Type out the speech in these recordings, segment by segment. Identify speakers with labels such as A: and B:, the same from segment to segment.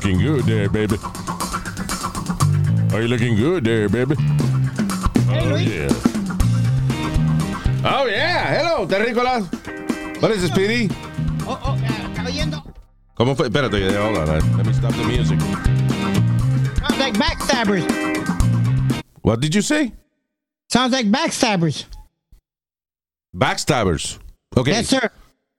A: Looking good there, baby. Are you're looking good there, baby. Oh yeah. Oh yeah. Hello, Terrícolas. What is this, Speedy?
B: Oh, oh, estaba oyendo.
A: ¿Cómo fue? Espérate, hold on. Let me stop the music.
B: Sounds like backstabbers.
A: What did you say?
B: Sounds like backstabbers.
A: Backstabbers. Okay.
B: Yes, sir.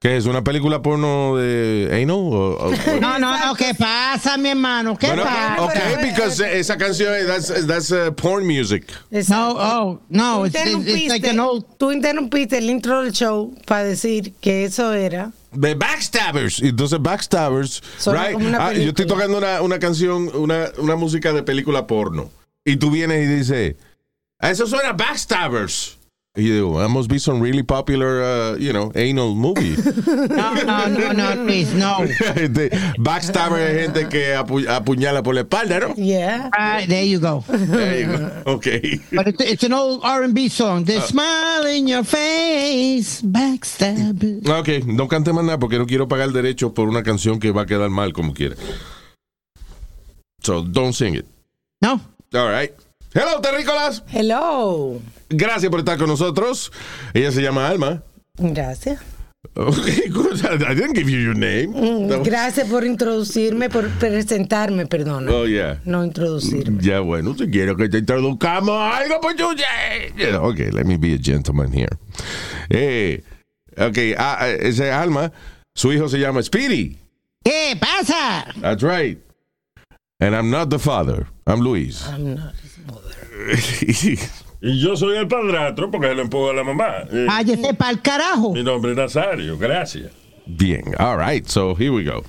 A: ¿Qué es? ¿Una película porno de anal? O, o-
B: No, no, no, ¿qué pasa, mi hermano? ¿Qué
A: Bueno,
B: pasa?
A: okay, because esa canción, that's, that's uh, porn music.
B: No, oh, no, it's, it's, it's like an old...
C: Tú interrumpiste el intro del show para decir que eso era.
A: The Backstabbers. Entonces, Backstabbers,
C: Suena
A: right?
C: como una
A: Ah, yo estoy tocando una, una canción, una, una música de película porno. Y tú vienes y dices, "Ah, eso suena Backstabbers. Y yo digo, must be some really popular, uh, you know, anal movie.
B: No, no, no, no, Luis, no.
A: Gente- Backstabber es gente que apu- apuñala por la espalda, ¿no?
C: Yeah.
B: Right, there you go.
A: There you go. Okay.
B: But it's, it's an old R&B song.
A: Uh.
B: The smile in your face, backstabbers.
A: Ok, no cante más nada porque no quiero pagar derecho por una canción que va a quedar mal como quiera. So, don't sing it.
B: No.
A: All right. Hello, terrícolas.
C: Hello.
A: Gracias por estar con nosotros. Ella se llama Alma.
C: Gracias.
A: Okay, good. I didn't give you your name. Was-
C: Gracias por introducirme, por presentarme, perdona.
A: Oh, yeah.
C: No introducirme.
A: Ya, bueno, si quiero que te introduzcamos algo, pues yo ya- Okay, let me be a gentleman here. Eh, ok, ah, ah, ese es Alma. Su hijo se llama Speedy.
B: ¿Qué pasa?
A: That's right. And I'm not the father. I'm Luis.
C: I'm not-
D: Y yo soy el padrastro porque se lo empujo a la mamá. Eh,
B: Váyase pa'l carajo.
D: mi nombre es Nazario, gracias.
A: Bien, all right, so here we go.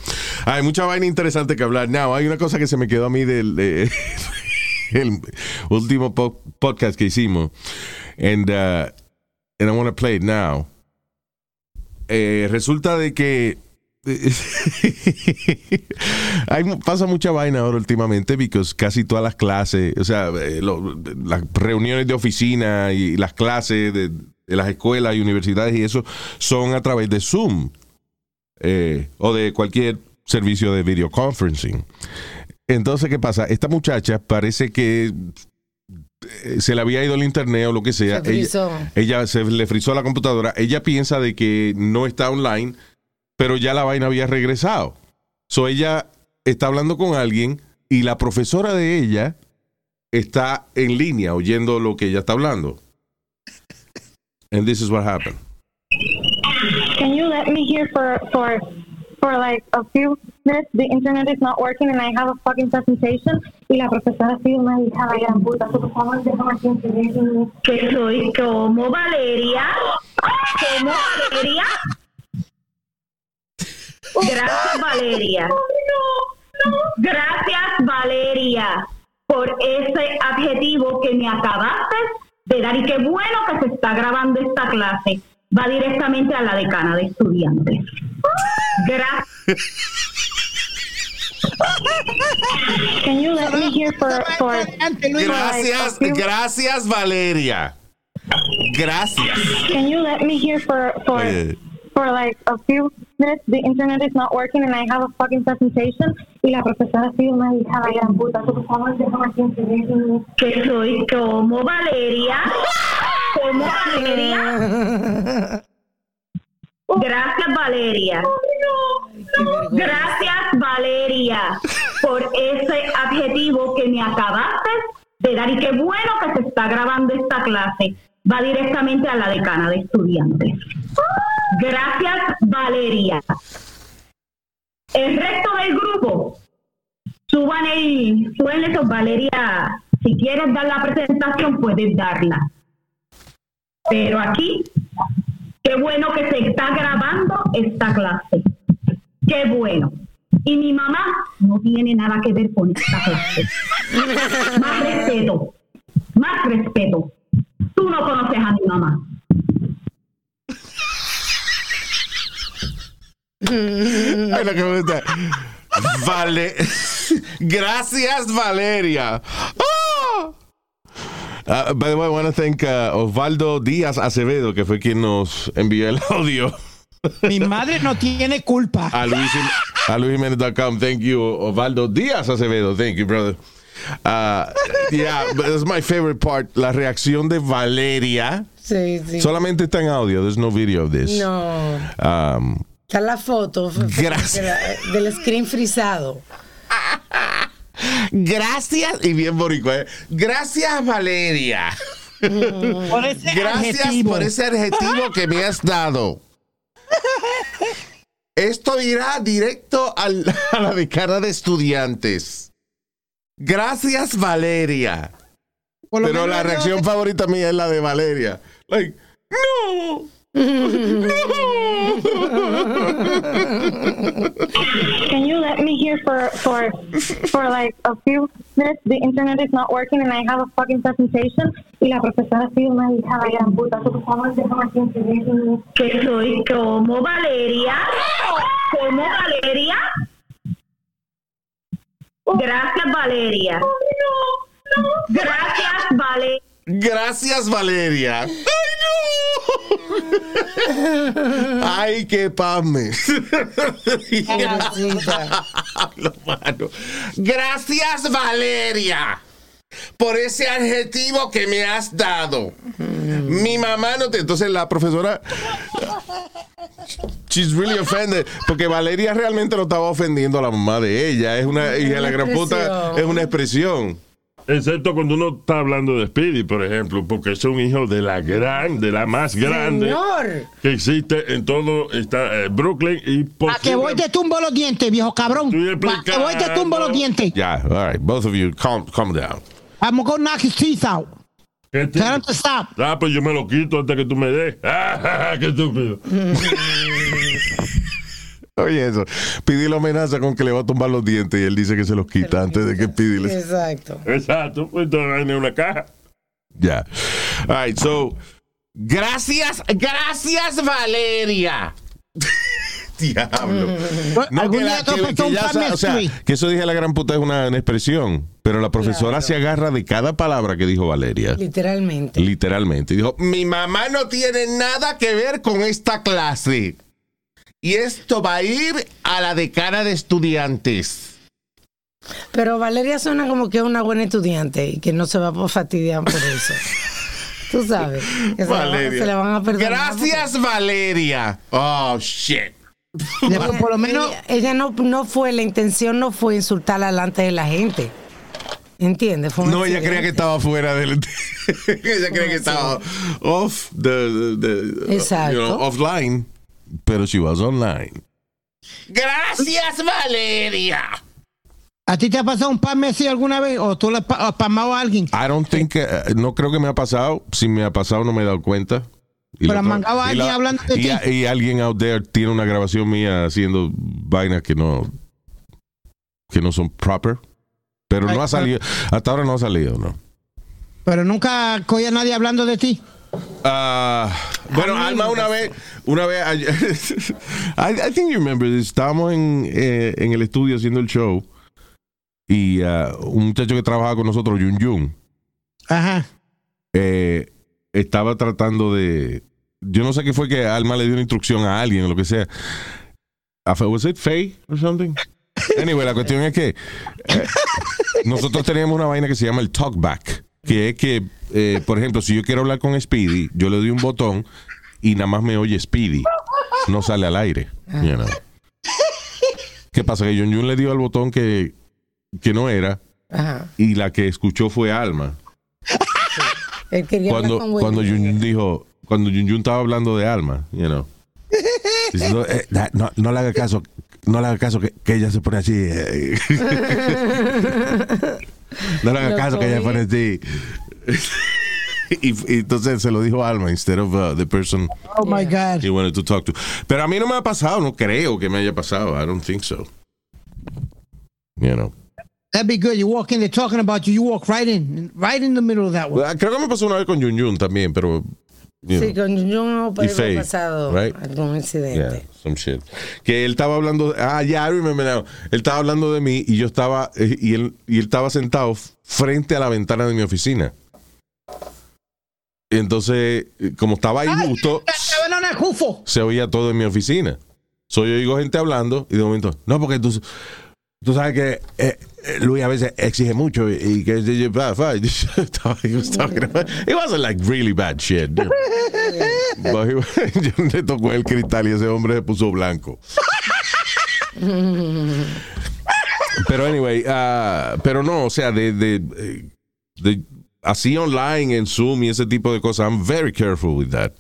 A: Hay mucha vaina interesante que hablar. Now, hay una cosa que se me quedó a mí del eh, el último po- podcast que hicimos. And, uh, and I want to play it now. Eh, resulta de que hay, pasa mucha vaina ahora últimamente porque casi todas las clases, o sea, eh, lo- las reuniones de oficina y las clases de, de las escuelas y universidades y eso son a través de Zoom eh, o de cualquier servicio de videoconferencing. Entonces, ¿qué pasa? Esta muchacha parece que eh, se le había ido el internet o lo que sea.
C: Se
A: ella se le frizó la computadora. Ella piensa de que no está online, pero ya la vaina había regresado. So ella está hablando con alguien y la profesora de ella está en línea oyendo lo que ella está hablando. And this is what happened.
E: Can you let me here for for for like a few minutes? The internet is not working and I have a fucking presentation. Y la profesora sido una hija de gran puta. Por favor, déjame
F: que soy como Valeria. Como Valeria. Gracias, Valeria. Gracias, Valeria, por ese adjetivo que me acabaste de dar. Y qué bueno que se está grabando esta clase. Va directamente a la decana de estudiantes. Gracias.
E: Can you let me here for for
A: Gracias, gracias Valeria. Gracias.
E: Can you let me here for for
A: Eh,
E: for like a few minutes? The internet is not working and I have a fucking presentation. Y la profesora ha sido una hija de gran puta. So, por favor, déjame aquí intervenir.
F: que soy como Valeria. Como Valeria. Gracias, Valeria. Gracias, Valeria, por ese adjetivo que me acabaste de dar. Y qué bueno que se está grabando esta clase. Va directamente a la decana de estudiantes. Gracias, Valeria. El resto del grupo, suban el, suben eso, Valeria. Si quieres dar la presentación, puedes darla. Pero aquí, qué bueno que se está grabando esta clase. Qué bueno. Y mi mamá no tiene nada que ver con esta clase. Más respeto. Más respeto. Tú no conoces a mi mamá.
A: Ay, lo que me gusta. Vale. Gracias, Valeria. Oh. Uh, by the way, I want to thank uh, Osvaldo Díaz Acevedo, que fue quien nos envió el audio
B: Mi madre no tiene culpa.
A: a Luis, a luisjimenez.com. Thank you, Osvaldo Díaz Acevedo. Thank you, brother. Uh, yeah, but that's my favorite part. La reacción de Valeria.
C: Sí, sí.
A: Solamente está en audio. There's no video of this.
C: No.
A: Um,
C: Está la foto
A: Gracias.
C: de la- del screen frisado.
A: Gracias, y bien boricua, ¿eh? Gracias, Valeria.
B: Por ese
A: Gracias
B: adjetivo.
A: por ese adjetivo que me has dado. Esto irá directo al- a la decana de estudiantes. Gracias, Valeria. Pero la
B: yo-
A: reacción favorita mía es la de Valeria. Like, no.
E: Can you let me here for for for like a few minutes? The internet is not working and I have a fucking presentation. Y la profesora ha sido una hija de la gran puta. So, por favor, déjame aquí inscribirme.
F: Que soy como Valeria. Como Valeria. Gracias, Valeria. Gracias, Valeria.
A: Gracias, Valeria. ¡Ay, no! ¡Ay, qué pame! Gracias, Valeria, por ese adjetivo que me has dado. Mi mamá no te. Entonces la profesora. She's really offended. Porque Valeria realmente no estaba ofendiendo a la mamá de ella. Es una de la gran puta.
C: expresión.
A: Es una expresión.
D: Excepto cuando uno está hablando de Speedy, por ejemplo, porque es un hijo de la gran, de la más grande
C: Señor.
D: que existe en todo está, eh, Brooklyn y
B: A que voy te tumbo los dientes, viejo cabrón.
D: Estoy
B: A que voy te tumbo los dientes.
A: Ya, all right. Both of you, calm, calm down.
B: I'm gonna go knock his teeth out.
D: ¿Qué te-
B: Tell him to stop.
D: Ah, pues yo me lo quito antes que tú me des. Ah, ¡Qué estúpido!
A: Oye, eso. Pidi la amenaza con que le va a tumbar los dientes y él dice que se los quita antes de que Pidi les.
C: Exacto.
D: Exacto, pues en una caja.
A: Ya. All right, so. Gracias, gracias, Valeria. Diablo. No,
B: Algún
A: que, la- que- ya o sea, eso dije la gran puta es una, una expresión, pero la profesora se agarra de cada palabra que dijo Valeria.
C: Literalmente.
A: Literalmente. Y dijo, mi mamá no tiene nada que ver con esta clase. Y esto va a ir a la decana de estudiantes.
C: Pero Valeria suena como que es una buena estudiante y que no se va a fastidiar por eso. Tú sabes. Que se, la van-
A: Valeria.
C: se la van a perdonar.
A: Gracias, Valeria. Oh, shit.
B: Después, por lo menos,
C: Ella, ella no, no fue, la intención no fue insultarla delante de la gente. ¿Entiendes? Fue
A: No, ella creía que estaba fuera del. ella creía que estaba off the, the- the-
C: Exacto.
A: you know, offline, pero she was online. Gracias, Valeria.
B: ¿a ti te ha pasado un pan Messi alguna vez? ¿O tú le has pa- has pamado a alguien?
A: I don't think, uh, no creo que me ha pasado. Si me ha pasado, no me he dado cuenta. Y
B: Pero mangaba a alguien
A: la-
B: hablando de
A: y,
B: ti.
A: y alguien out there tiene una grabación mía haciendo vainas que no que no son proper. Pero
B: Ay,
A: no ha salido, hasta ahora no ha salido, ¿no?
B: Pero nunca cogía a nadie hablando de ti.
A: Ah, bueno, Alma una vez, una vez, I, I think you remember this. Estábamos en, eh, en el estudio haciendo el show y ah, un muchacho que trabajaba con nosotros, Yun Yun,
B: Ajá.
A: eh, estaba tratando de, yo no sé qué fue que Alma le dio una instrucción a alguien o lo que sea. A Fe- Was it Faye or something? Anyway, la cuestión es que eh, nosotros teníamos una vaina que se llama el talkback, que es que, eh, por ejemplo, si yo quiero hablar con Speedy, yo le doy un botón y nada más me oye Speedy, no sale al aire. you know. ¿Qué pasa? Que Jun Jun le dio al botón que, que no era
C: Ajá.
A: y la que escuchó fue Alma.
C: Él quería
A: Cuando,
C: con
A: cuando. Jun Jun dijo, cuando Jun Jun estaba hablando de Alma, you know. No, eh, no, no le haga caso, no le haga caso que, que ella se pone así. eh. no le haga caso que ella pone así. y, y entonces se lo dijo Alma instead of uh, the person
B: Oh my God.
A: he wanted to talk to. Pero a mí no me ha pasado, no creo que me haya pasado. I don't think so. You know.
B: That'd be good. You walk in, they're talking about you. You walk right in, right in the middle of that one.
A: Creo que me pasó una vez con Yun Yun también, pero. You
C: Sí,
A: know,
C: con yo puede haber pasado
A: right?
C: algún incidente.
A: yeah, some shit. Que él estaba hablando. Ah, ya, I remember now. Él estaba hablando de mí y yo estaba. eh, Y él, y él estaba sentado frente a la ventana de mi oficina. Entonces, eh, como estaba ahí justo, se oía todo en mi oficina. So, yo oigo gente hablando y de momento, no, porque tú, tú sabes que eh, eh, Luis a veces exige mucho y, que fa, fa, y estaba- he was talking about- it wasn't like really bad shit. But he- yo le tocó el cristal y ese hombre se puso blanco. pero anyway, ah, pero no, o sea, de, de, de- así online en Zoom y ese tipo de cosas, I'm very careful with that.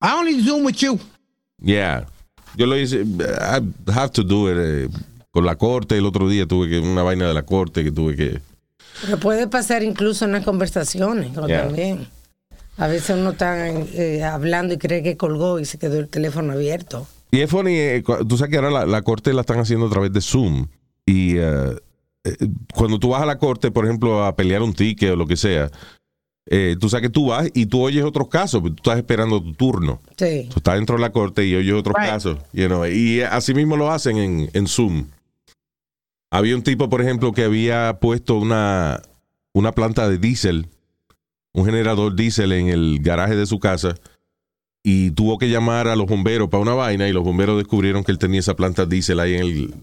B: I only Zoom with you.
A: Yeah. Yo lo hice, I have to do it eh, con la corte. El otro día tuve que, una vaina de la corte que tuve que.
C: Pero puede pasar incluso en las conversaciones ¿no?
A: Yeah.
C: también. A veces uno está eh, hablando y cree que colgó y se quedó el teléfono abierto.
A: Y es funny, eh, tú sabes que ahora la, la corte la están haciendo a través de Zoom. Y eh, cuando tú vas a la corte, por ejemplo, a pelear un ticket o lo que sea, eh, tú sabes que tú vas y tú oyes otros casos, pero tú estás esperando tu turno.
C: Sí.
A: Tú estás dentro de la corte y oyes otros
B: Right.
A: casos. you know, y así mismo lo hacen en, en Zoom. Había un tipo, por ejemplo, que había puesto una, una planta de diésel, un generador diésel en el garaje de su casa y tuvo que llamar a los bomberos para una vaina y los bomberos descubrieron que él tenía esa planta diésel ahí en el,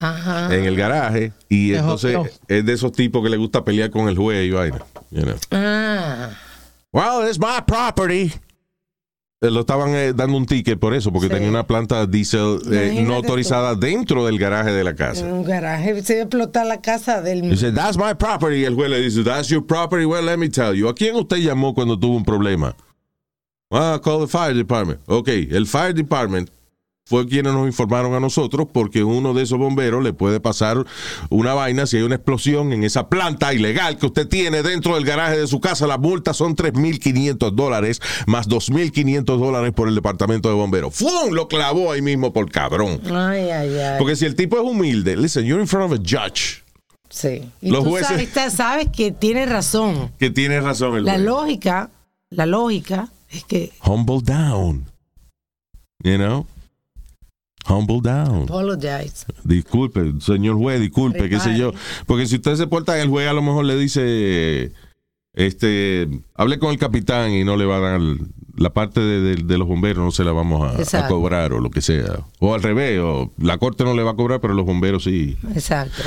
C: Ajá.
A: en el garaje y entonces es de esos tipos que le gusta pelear con el juez y vaina. you know.
C: Ah.
A: Well, it's my property. Eh, Lo estaban eh, dando un ticket por eso, porque
C: Sí.
A: tenía una planta diésel eh, no
C: tú.
A: autorizada dentro del garaje de la
C: En
A: casa.
C: un garaje se explota la casa del
A: Dice, that's my property. Y el juez le dice, that's your property. Well, let me tell you. ¿A quién usted llamó cuando tuvo un problema? Ah, call the fire department. Ok, el fire department fue quienes nos informaron a nosotros porque uno de esos bomberos le puede pasar una vaina si hay una explosión en esa planta ilegal que usted tiene dentro del garaje de su casa. La multa son 3.500 dólares más 2.500 dólares por el departamento de bomberos. ¡Fum! Lo clavó ahí mismo por cabrón.
C: Ay, ay, ay.
A: Porque si el tipo es humilde, listen, you're in front of a judge.
C: sí. Y
A: los
C: tú
A: jueces-
C: sabes, sabes que tiene razón.
A: Que tiene razón el
C: La
A: juez.
C: lógica, la lógica es que
A: humble down. You know? Humble down.
C: apologize.
A: Disculpe, señor juez, disculpe, qué sé yo. Porque si usted se porta en el juez, a lo mejor le dice, este, hable con el capitán y no le va a dar la parte de, de- de los bomberos, no se la vamos a, cobrar o lo que sea. O al revés, o la corte no le va a cobrar, pero los bomberos sí.
C: Exacto.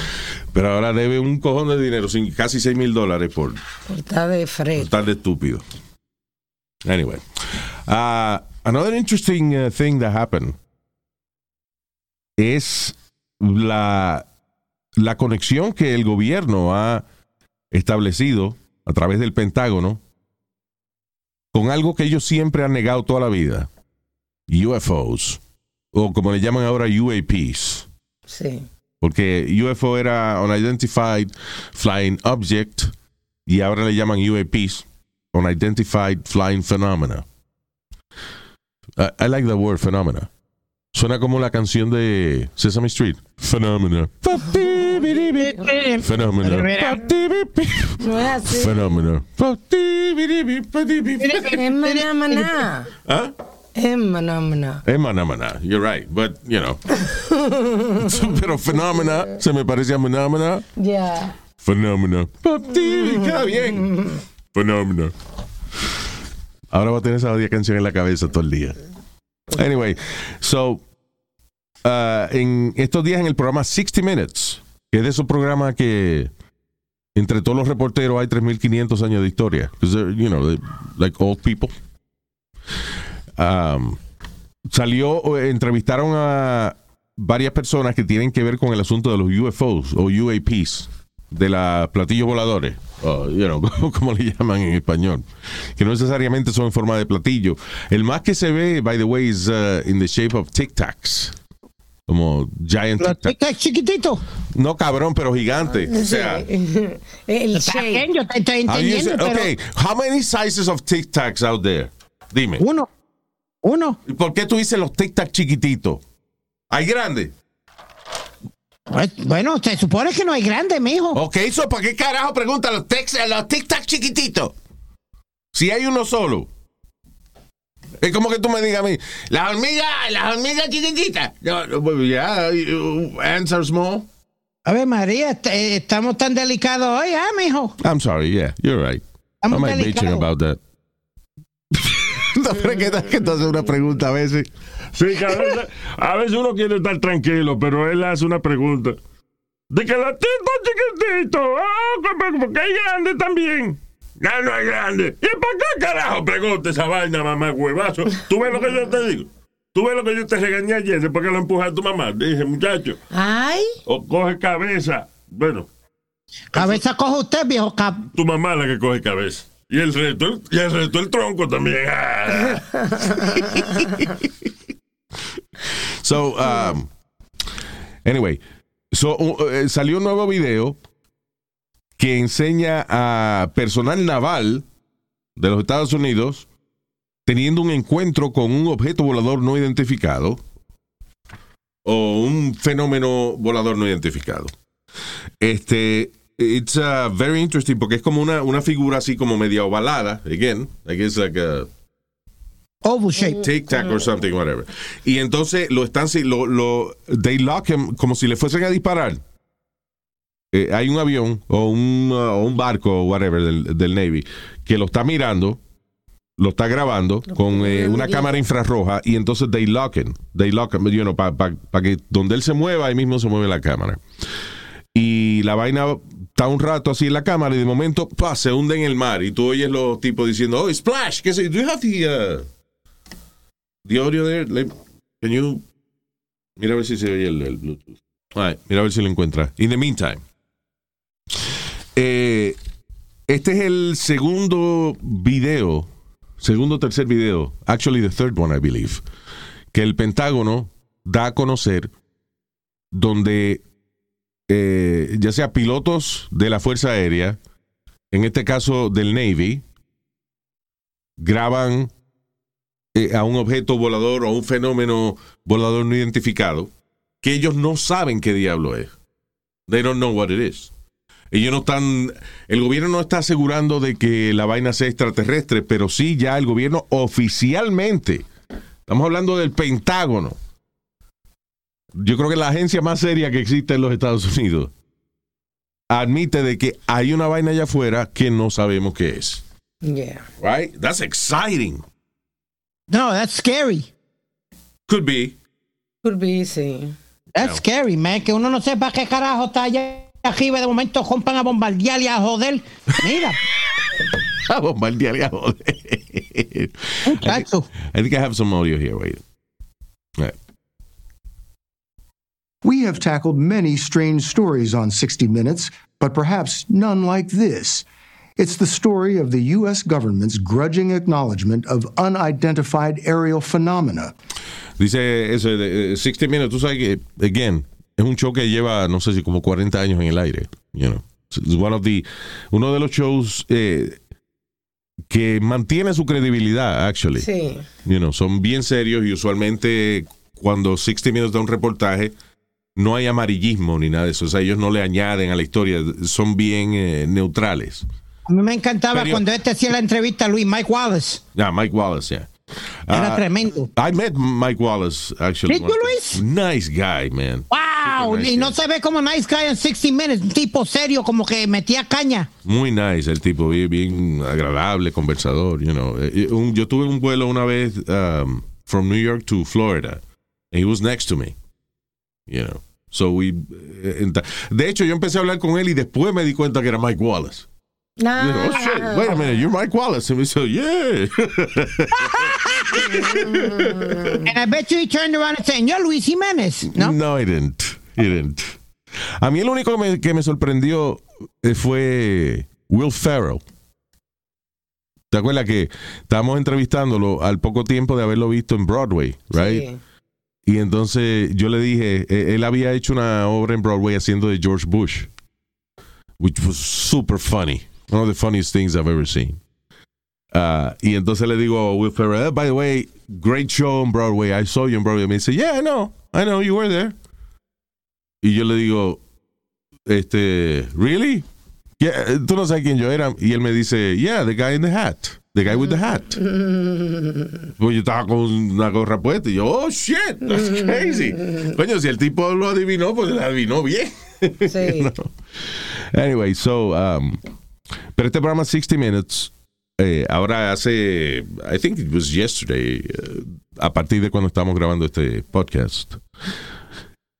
A: Pero ahora debe un cojón de dinero, sin- casi 6 mil dólares por,
C: Por estar de
A: por
C: fred.
A: estar de estúpido. Anyway. Uh, another interesting uh, thing that happened es la, la conexión que el gobierno ha establecido a través del Pentágono con algo que ellos siempre han negado toda la vida. UFOs. O como le llaman ahora UAPs.
C: Sí.
A: Porque UFO era Unidentified Flying Object y ahora le llaman UAPs, Unidentified Flying Phenomena. I, I like the word phenomena. Suena como la canción de Sesame Street. Phenomena. Phenomena.
C: No es así.
A: Phenomena.
C: Es maná, maná.
A: ¿Ah?
C: Es maná, maná.
A: Es maná, maná. You're right, but, you know. Pero phenomena se me parece a maná, maná.
C: Ya.
A: Fenómeno. Papi, queda bien. Fenómeno. Ahora va a tener esa odia canción en la cabeza todo el día. Anyway, so, uh, en estos días en el programa 60 Minutes, que es de esos programas que entre todos los reporteros hay 3.500 años de historia. you know, like old people. Um, salió, entrevistaron a varias personas que tienen que ver con el asunto de los UFOs o UAPs, de los platillos voladores, o, you know, como le llaman en español, que no necesariamente son en forma de platillo. El más que se ve, by the way, is uh, in the shape of Tic Tacs. Como giant tic tac.
B: tic-tac chiquititos.
A: No cabrón, pero gigante. O sea,
C: el
B: te estoy entendiendo,
A: say-
B: pero
A: okay, how many sizes of tic tacs out there? Dime.
B: uno, uno.
A: ¿Y ¿Por qué tú dices los tic tac chiquititos? ¿Hay grandes?
B: Pues, bueno, se supone que no hay grande, mijo.
A: Ok, eso, ¿para qué carajo pregunta los, los tic tac chiquititos? Si hay uno solo. Es como que tú me digas a mí, las hormigas, las hormigas chiquititas. Pues, yeah, you- ants are small.
B: A ver, María, eh, estamos tan delicados hoy, ¿ah, mijo?
A: I'm sorry, yeah, you're right. I
B: Estamos
A: might bitching
B: delicados.
A: about that. no, pero es que, que tú haces una pregunta a veces.
D: Sí, que a veces, a veces uno quiere estar tranquilo, pero él hace una pregunta. De que la tita chiquitito, ah, porque hay grande también. Ya no hay grande. ¿Y para qué carajo pregunta esa vaina, mamá huevazo? ¿Tú ves lo que yo te digo? ¿Tú ves lo que yo te regañé ayer después que lo empujaste a tu mamá? Dije, muchacho,
C: Ay,
D: o coge cabeza. Bueno,
B: Cabeza coge usted, viejo cap.
D: tu mamá es la que coge cabeza. Y el resto, el- y el resto el tronco también. Ah.
A: So, um, anyway, so, uh, salió un nuevo video que enseña a personal naval de los Estados Unidos teniendo un encuentro con un objeto volador no identificado o un fenómeno volador no identificado. Este, it's uh, very interesting porque es como una, una figura así como media ovalada, again, I guess like a
B: Oval shape.
A: Tic Tac or something, whatever. Y entonces lo están, si- lo, lo, they lock him como si le fuesen a disparar. Eh, hay un avión o un, uh, un barco o whatever del, del Navy que lo está mirando, lo está grabando con eh, una cámara infrarroja y entonces they lock him. They lock him, you know, para que donde él se mueva, ahí mismo se mueve la cámara. Y la vaina está un rato así en la cámara y de momento ¡pah! se hunde en el mar y tú oyes los tipos diciendo, oh, splash, ¿qué sé? Do you have the, uh, the audio there? Can you... Mira a ver si se oye el, el Bluetooth. All right, mira a ver si lo encuentra. In the meantime. Eh, este es el segundo video, segundo o tercer video, actually the third one, I believe, que el Pentágono da a conocer donde eh, ya sea pilotos de la Fuerza Aérea, en este caso del Navy, graban eh, a un objeto volador o un fenómeno volador no identificado que ellos no saben qué diablo es. They don't know what it is. Ellos no están, el gobierno no está asegurando de que la vaina sea extraterrestre, pero sí ya el gobierno oficialmente, estamos hablando del Pentágono, yo creo que la agencia más seria que existe en los Estados Unidos admite de que hay una vaina allá afuera que no sabemos qué es.
C: yeah.
A: Right? That's exciting.
B: No, that's scary.
A: Could be.
C: Could be, sí.
B: That's scary, man. Que uno no sepa qué carajo está allá arriba y de momento compran a bombardear y a joder. Mira,
A: A bombardear y a joder.
B: muchacho.
A: I think I have some audio here. Wait. All right.
G: We have tackled many strange stories on 60 Minutes, but perhaps none like this. It's the story of the U.S. government's grudging acknowledgement of unidentified aerial phenomena.
A: Dice eso de eh, 60 Minutes. Tú sabes que, again, es un show que lleva, no sé si como 40 años en el aire. You know. It's one of the, uno de los shows eh, que mantiene su credibilidad, actually.
C: Sí.
A: You know, son bien serios y usualmente cuando 60 Minutes da un reportaje no hay amarillismo ni nada de eso. O sea, ellos no le añaden a la historia. Son bien eh, neutrales.
B: A mí me encantaba
A: Pero-
B: cuando este hacía la entrevista a Luis Mike Wallace.
A: Yeah, Mike Wallace, yeah.
B: Era
A: Ah,
B: tremendo.
A: I met Mike Wallace, actually.
B: Did you, Luis?
A: Nice guy, man.
B: Wow,
A: nice
B: y no
A: guy.
B: se ve como nice guy en 60 Minutes, un tipo serio, como que metía caña.
A: Muy nice, el tipo, bien, bien agradable, conversador, you know. Eh, un- yo tuve un vuelo una vez um, from New York to Florida, and he was next to me, you know. So we, eh, de hecho, yo empecé a hablar con él y después me di cuenta que era Mike Wallace. You know, oh shit, wait a minute, you're Mike Wallace. And we said, yeah.
B: And I bet you he turned around and said, yo, Luis Jiménez, ¿no?
A: No, he didn't. He didn't. A mí el único que me, que me sorprendió eh, fue Will Ferrell. ¿Te acuerdas que estábamos entrevistándolo al poco tiempo de haberlo visto en Broadway, right?
C: Sí.
A: Y entonces yo le dije, eh, él había hecho una obra en Broadway haciendo de George Bush, which was super funny. One of the funniest things I've ever seen. Uh, y entonces le digo a Will Ferrell, "Eh, by the way, great show on Broadway. I saw you on Broadway. Me dice, yeah, I know. I know you were there. Y yo le digo, este, really? Yeah, tú no sabes quién yo era. Y él me dice, yeah, the guy in the hat. The guy with the hat. Pues yo estaba con una gorra puesta y yo, oh shit, that's crazy. Coño, si el tipo lo adivinó, pues lo adivinó bien.
C: Sí.
A: No. Anyway, so, um, pero este programa 60 Minutes, eh, ahora hace, I think it was yesterday, eh, a partir de cuando estamos grabando este podcast,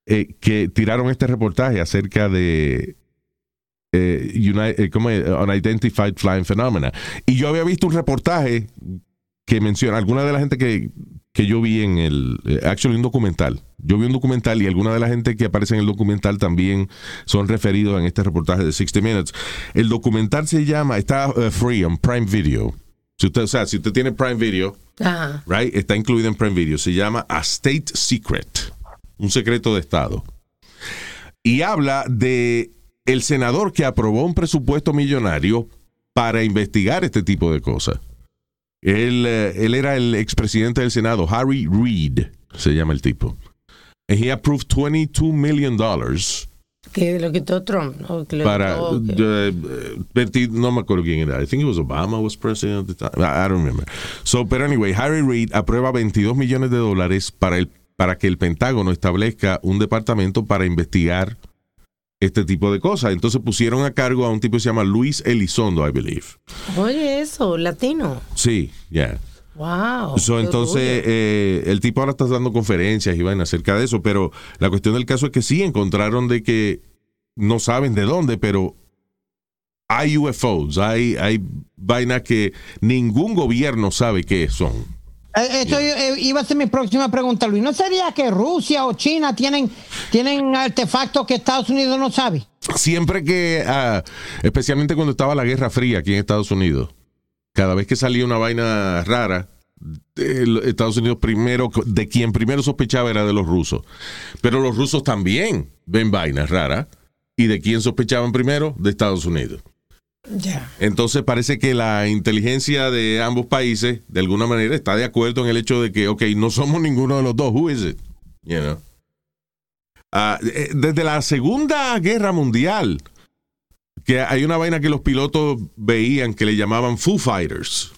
A: eh, que tiraron este reportaje acerca de uni- eh, ¿cómo es? Unidentified Flying Phenomena. Y yo había visto un reportaje que menciona, alguna de la gente que, que yo vi en el, eh, actually un documental, yo vi un documental y alguna de la gente que aparece en el documental también son referidos en este reportaje de 60 Minutes. El documental se llama, está eh, free on Prime Video. Si usted, o sea, si usted tiene Prime Video,
C: Ajá.
A: right, está incluido en Prime Video, se llama A State Secret, un secreto de Estado. Y habla de el senador que aprobó un presupuesto millonario para investigar este tipo de cosas. Él, eh, él era el expresidente del Senado, Harry Reid, se llama el tipo. And he approved 22 million dollars
C: Que lo quitó Trump. ¿no? Que lo
A: para
C: quitó,
A: eh, 20 no me acuerdo quién era. I think it was Obama was president at the time. I I don't remember. So, pero anyway, Harry Reid aprueba 22 millones de dólares para el para que el Pentágono establezca un departamento para investigar este tipo de cosas. Entonces pusieron a cargo a un tipo que se llama Luis Elizondo, I believe.
C: Oye, eso, latino.
A: Sí, ya.
C: Wow.
A: So,
C: qué
A: entonces, eh, el tipo ahora está dando conferencias y van acerca de eso, pero la cuestión del caso es que sí encontraron de que no saben de dónde, pero hay UFOs, hay, hay vainas que ningún gobierno sabe qué son.
B: Eh, Esto eh, iba a ser mi próxima pregunta, Luis. ¿No sería que Rusia o China tienen, tienen artefactos que Estados Unidos no sabe?
A: Siempre que, ah, especialmente cuando estaba la Guerra Fría aquí en Estados Unidos, cada vez que salía una vaina rara, Estados Unidos primero, de quien primero sospechaba era de los rusos. Pero los rusos también ven vainas raras. ¿Y de quién sospechaban primero? De Estados Unidos. Entonces parece que la inteligencia de ambos países, de alguna manera, está de acuerdo en el hecho de que, ok, no somos ninguno de los dos. Who is it? You know? Ah, eh, desde la Segunda Guerra Mundial, que hay una vaina que los pilotos veían que le llamaban Foo Fighters,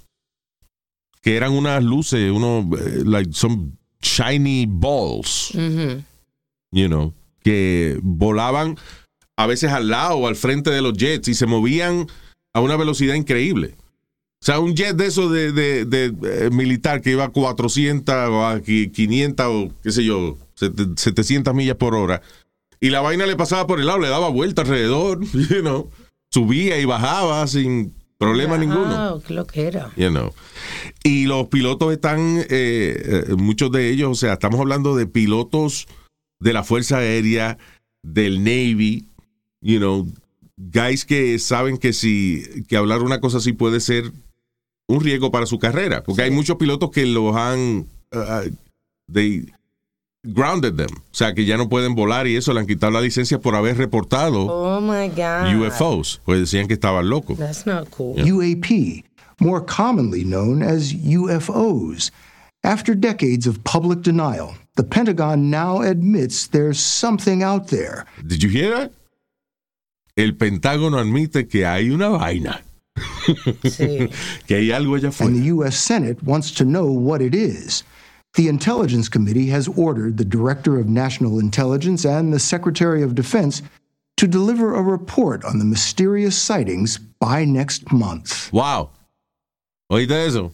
A: que eran unas luces, unos, eh, like some shiny balls, you know, que volaban a veces al lado o al frente de los jets y se movían a una velocidad increíble. O sea, un jet de esos de, de- de, eh, militar que iba a 400 o a qui- 500 o qué sé yo, sete- 700 millas por hora. Y la vaina le pasaba por el lado, le daba vuelta alrededor, you know, subía y bajaba sin problema ninguno.
C: Qué lo que era.
A: You know. Y los pilotos están, eh, eh, muchos de ellos, o sea, estamos hablando de pilotos de la Fuerza Aérea, del Navy, you know, guys que saben que si, que hablar una cosa así puede ser un riesgo para su carrera, porque hay muchos pilotos que los han, uh, they grounded them, o sea, que ya no pueden volar y eso, le han quitado la licencia por haber reportado
C: Oh my God.
A: UFOs, pues decían que estaban locos.
C: That's not cool.
G: UAP, more commonly known as UFOs. After decades of public denial, the Pentagon now admits there's something out there.
A: Did you hear that? El Pentágono admite que hay una vaina,
C: Sí.
A: que hay algo allá
G: and
A: afuera.
G: the U.S. Senate wants to know what it is. The Intelligence Committee has ordered the Director of National Intelligence and the Secretary of Defense to deliver a report on the mysterious sightings by next month.
A: Wow. ¿Oíste eso?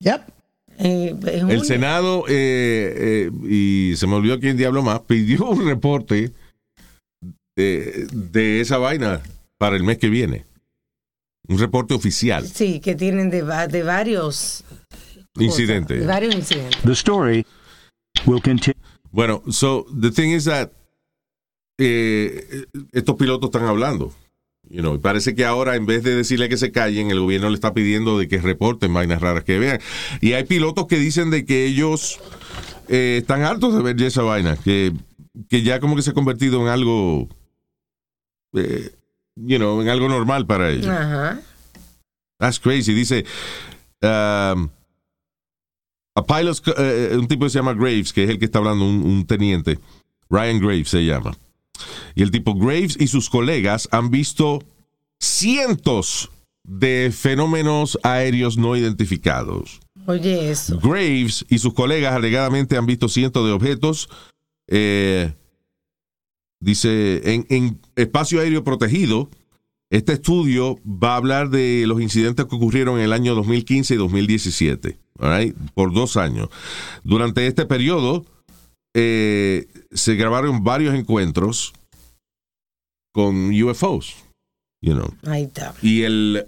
B: Yep.
C: Eh, junio.
A: El Senado, eh, eh, y se me olvidó quién diablo más, pidió un reporte de, de esa vaina para el mes que viene. Un reporte oficial.
C: Sí, que tienen de, de varios
A: Incidente.
C: de varios incidentes.
H: The story will continue.
A: Bueno, so the thing is that eh, estos pilotos están hablando. You know, y parece que ahora en vez de decirle que se callen, el gobierno le está pidiendo de que reporten vainas raras que vean. Y hay pilotos que dicen de que ellos eh, están hartos de ver ya esa vaina, que, que ya como que se ha convertido en algo, eh, you know, en algo normal para ellos.
C: Ajá.
A: That's crazy. Dice, um, a pilot, eh, un tipo que se llama Graves, que es el que está hablando, un, un teniente. Ryan Graves se llama. Y el tipo Graves y sus colegas han visto cientos de fenómenos aéreos no identificados.
C: Oye, eso.
A: Graves y sus colegas alegadamente han visto cientos de objetos. eh, dice, en, en espacio aéreo protegido, este estudio va a hablar de los incidentes que ocurrieron en el año 2015 y 2017, all right, por dos años. Durante este periodo eh, se grabaron varios encuentros con UFOs, you know. Y el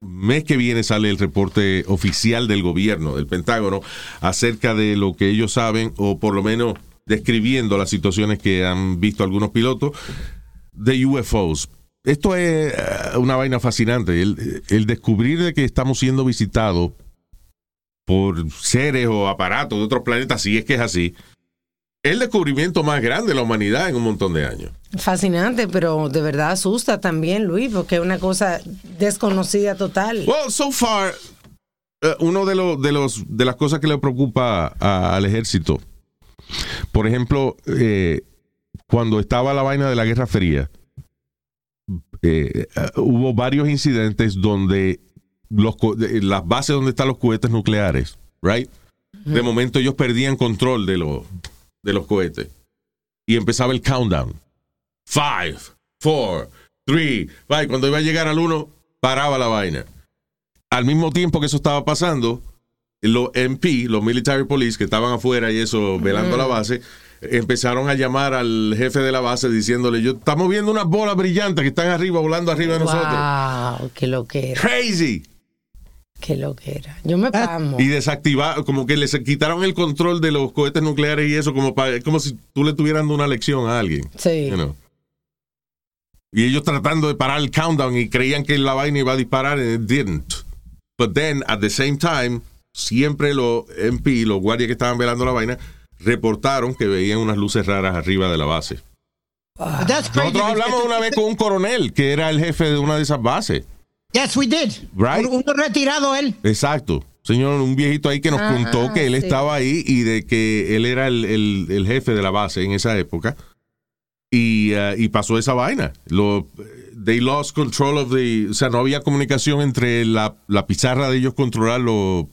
A: mes que viene sale el reporte oficial del gobierno, del Pentágono, acerca de lo que ellos saben, o por lo menos describiendo las situaciones que han visto algunos pilotos de UFOs. Esto es eh, una vaina fascinante. El, el descubrir de que estamos siendo visitados por seres o aparatos de otros planetas, si es que es así, es el descubrimiento más grande de la humanidad en un montón de años.
C: Fascinante, pero de verdad asusta también, Luis, porque es una cosa desconocida total.
A: Well, so far, eh, uno de, los de, los, de las cosas que le preocupa a- al ejército, por ejemplo, eh, cuando estaba la vaina de la Guerra Fría, eh, eh, hubo varios incidentes donde los, las bases donde están los cohetes nucleares, right? De momento ellos perdían control de, los de los cohetes y empezaba el countdown. Five, four, three, five. Cuando iba a llegar al uno, paraba la vaina. Al mismo tiempo que eso estaba pasando, los MP, los military police que estaban afuera y eso, velando la base, empezaron a llamar al jefe de la base diciéndole, yo estamos viendo unas bolas brillantes que están arriba, volando arriba de nosotros.
C: Wow, qué lo que era,
A: Crazy.
C: qué lo que era. Yo me pamo.
A: Y desactivar, como que les quitaron el control de los cohetes nucleares y eso, como, pa- como si tú le estuvieras dando una lección a alguien.
C: Sí.
A: you know. Y ellos tratando de parar el countdown y creían que la vaina iba a disparar and it didn't. But then, at the same time, siempre los MP, los guardias que estaban velando la vaina, reportaron que veían unas luces raras arriba de la base.
B: Crazy.
A: Nosotros hablamos una vez con un coronel que era el jefe de una de esas bases.
B: Yes, we did.
A: Right.
B: Un- Uno retirado él.
A: Exacto. Señor, un viejito ahí que nos
C: Ah,
A: contó que él
C: sí.
A: estaba ahí y de que él era el, el- el jefe de la base en esa época. Y, eh, y pasó esa vaina. Lo, they lost control of the. O sea, no había comunicación entre la, la pizarra de ellos controlar los,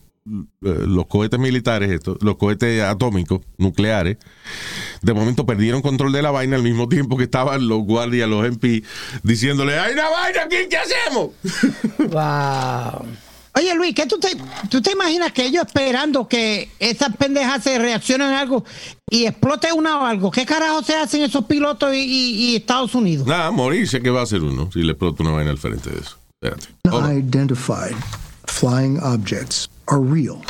A: los cohetes militares, estos, los cohetes atómicos, nucleares. De momento perdieron control de la vaina al mismo tiempo que estaban los guardias, los MP, diciéndole: ¡Hay una vaina aquí! ¿Qué hacemos?
C: Wow.
B: Oye, Luis, ¿qué tú te, tú te imaginas que ellos esperando que esas pendejas se reaccionen a algo y explote una o algo? ¿Qué carajo se hacen esos pilotos y, y- y Estados Unidos?
A: Nada, morirse que va a hacer uno si le explota una vaina al frente de eso. Espérate.
G: Unidentified flying objects are real.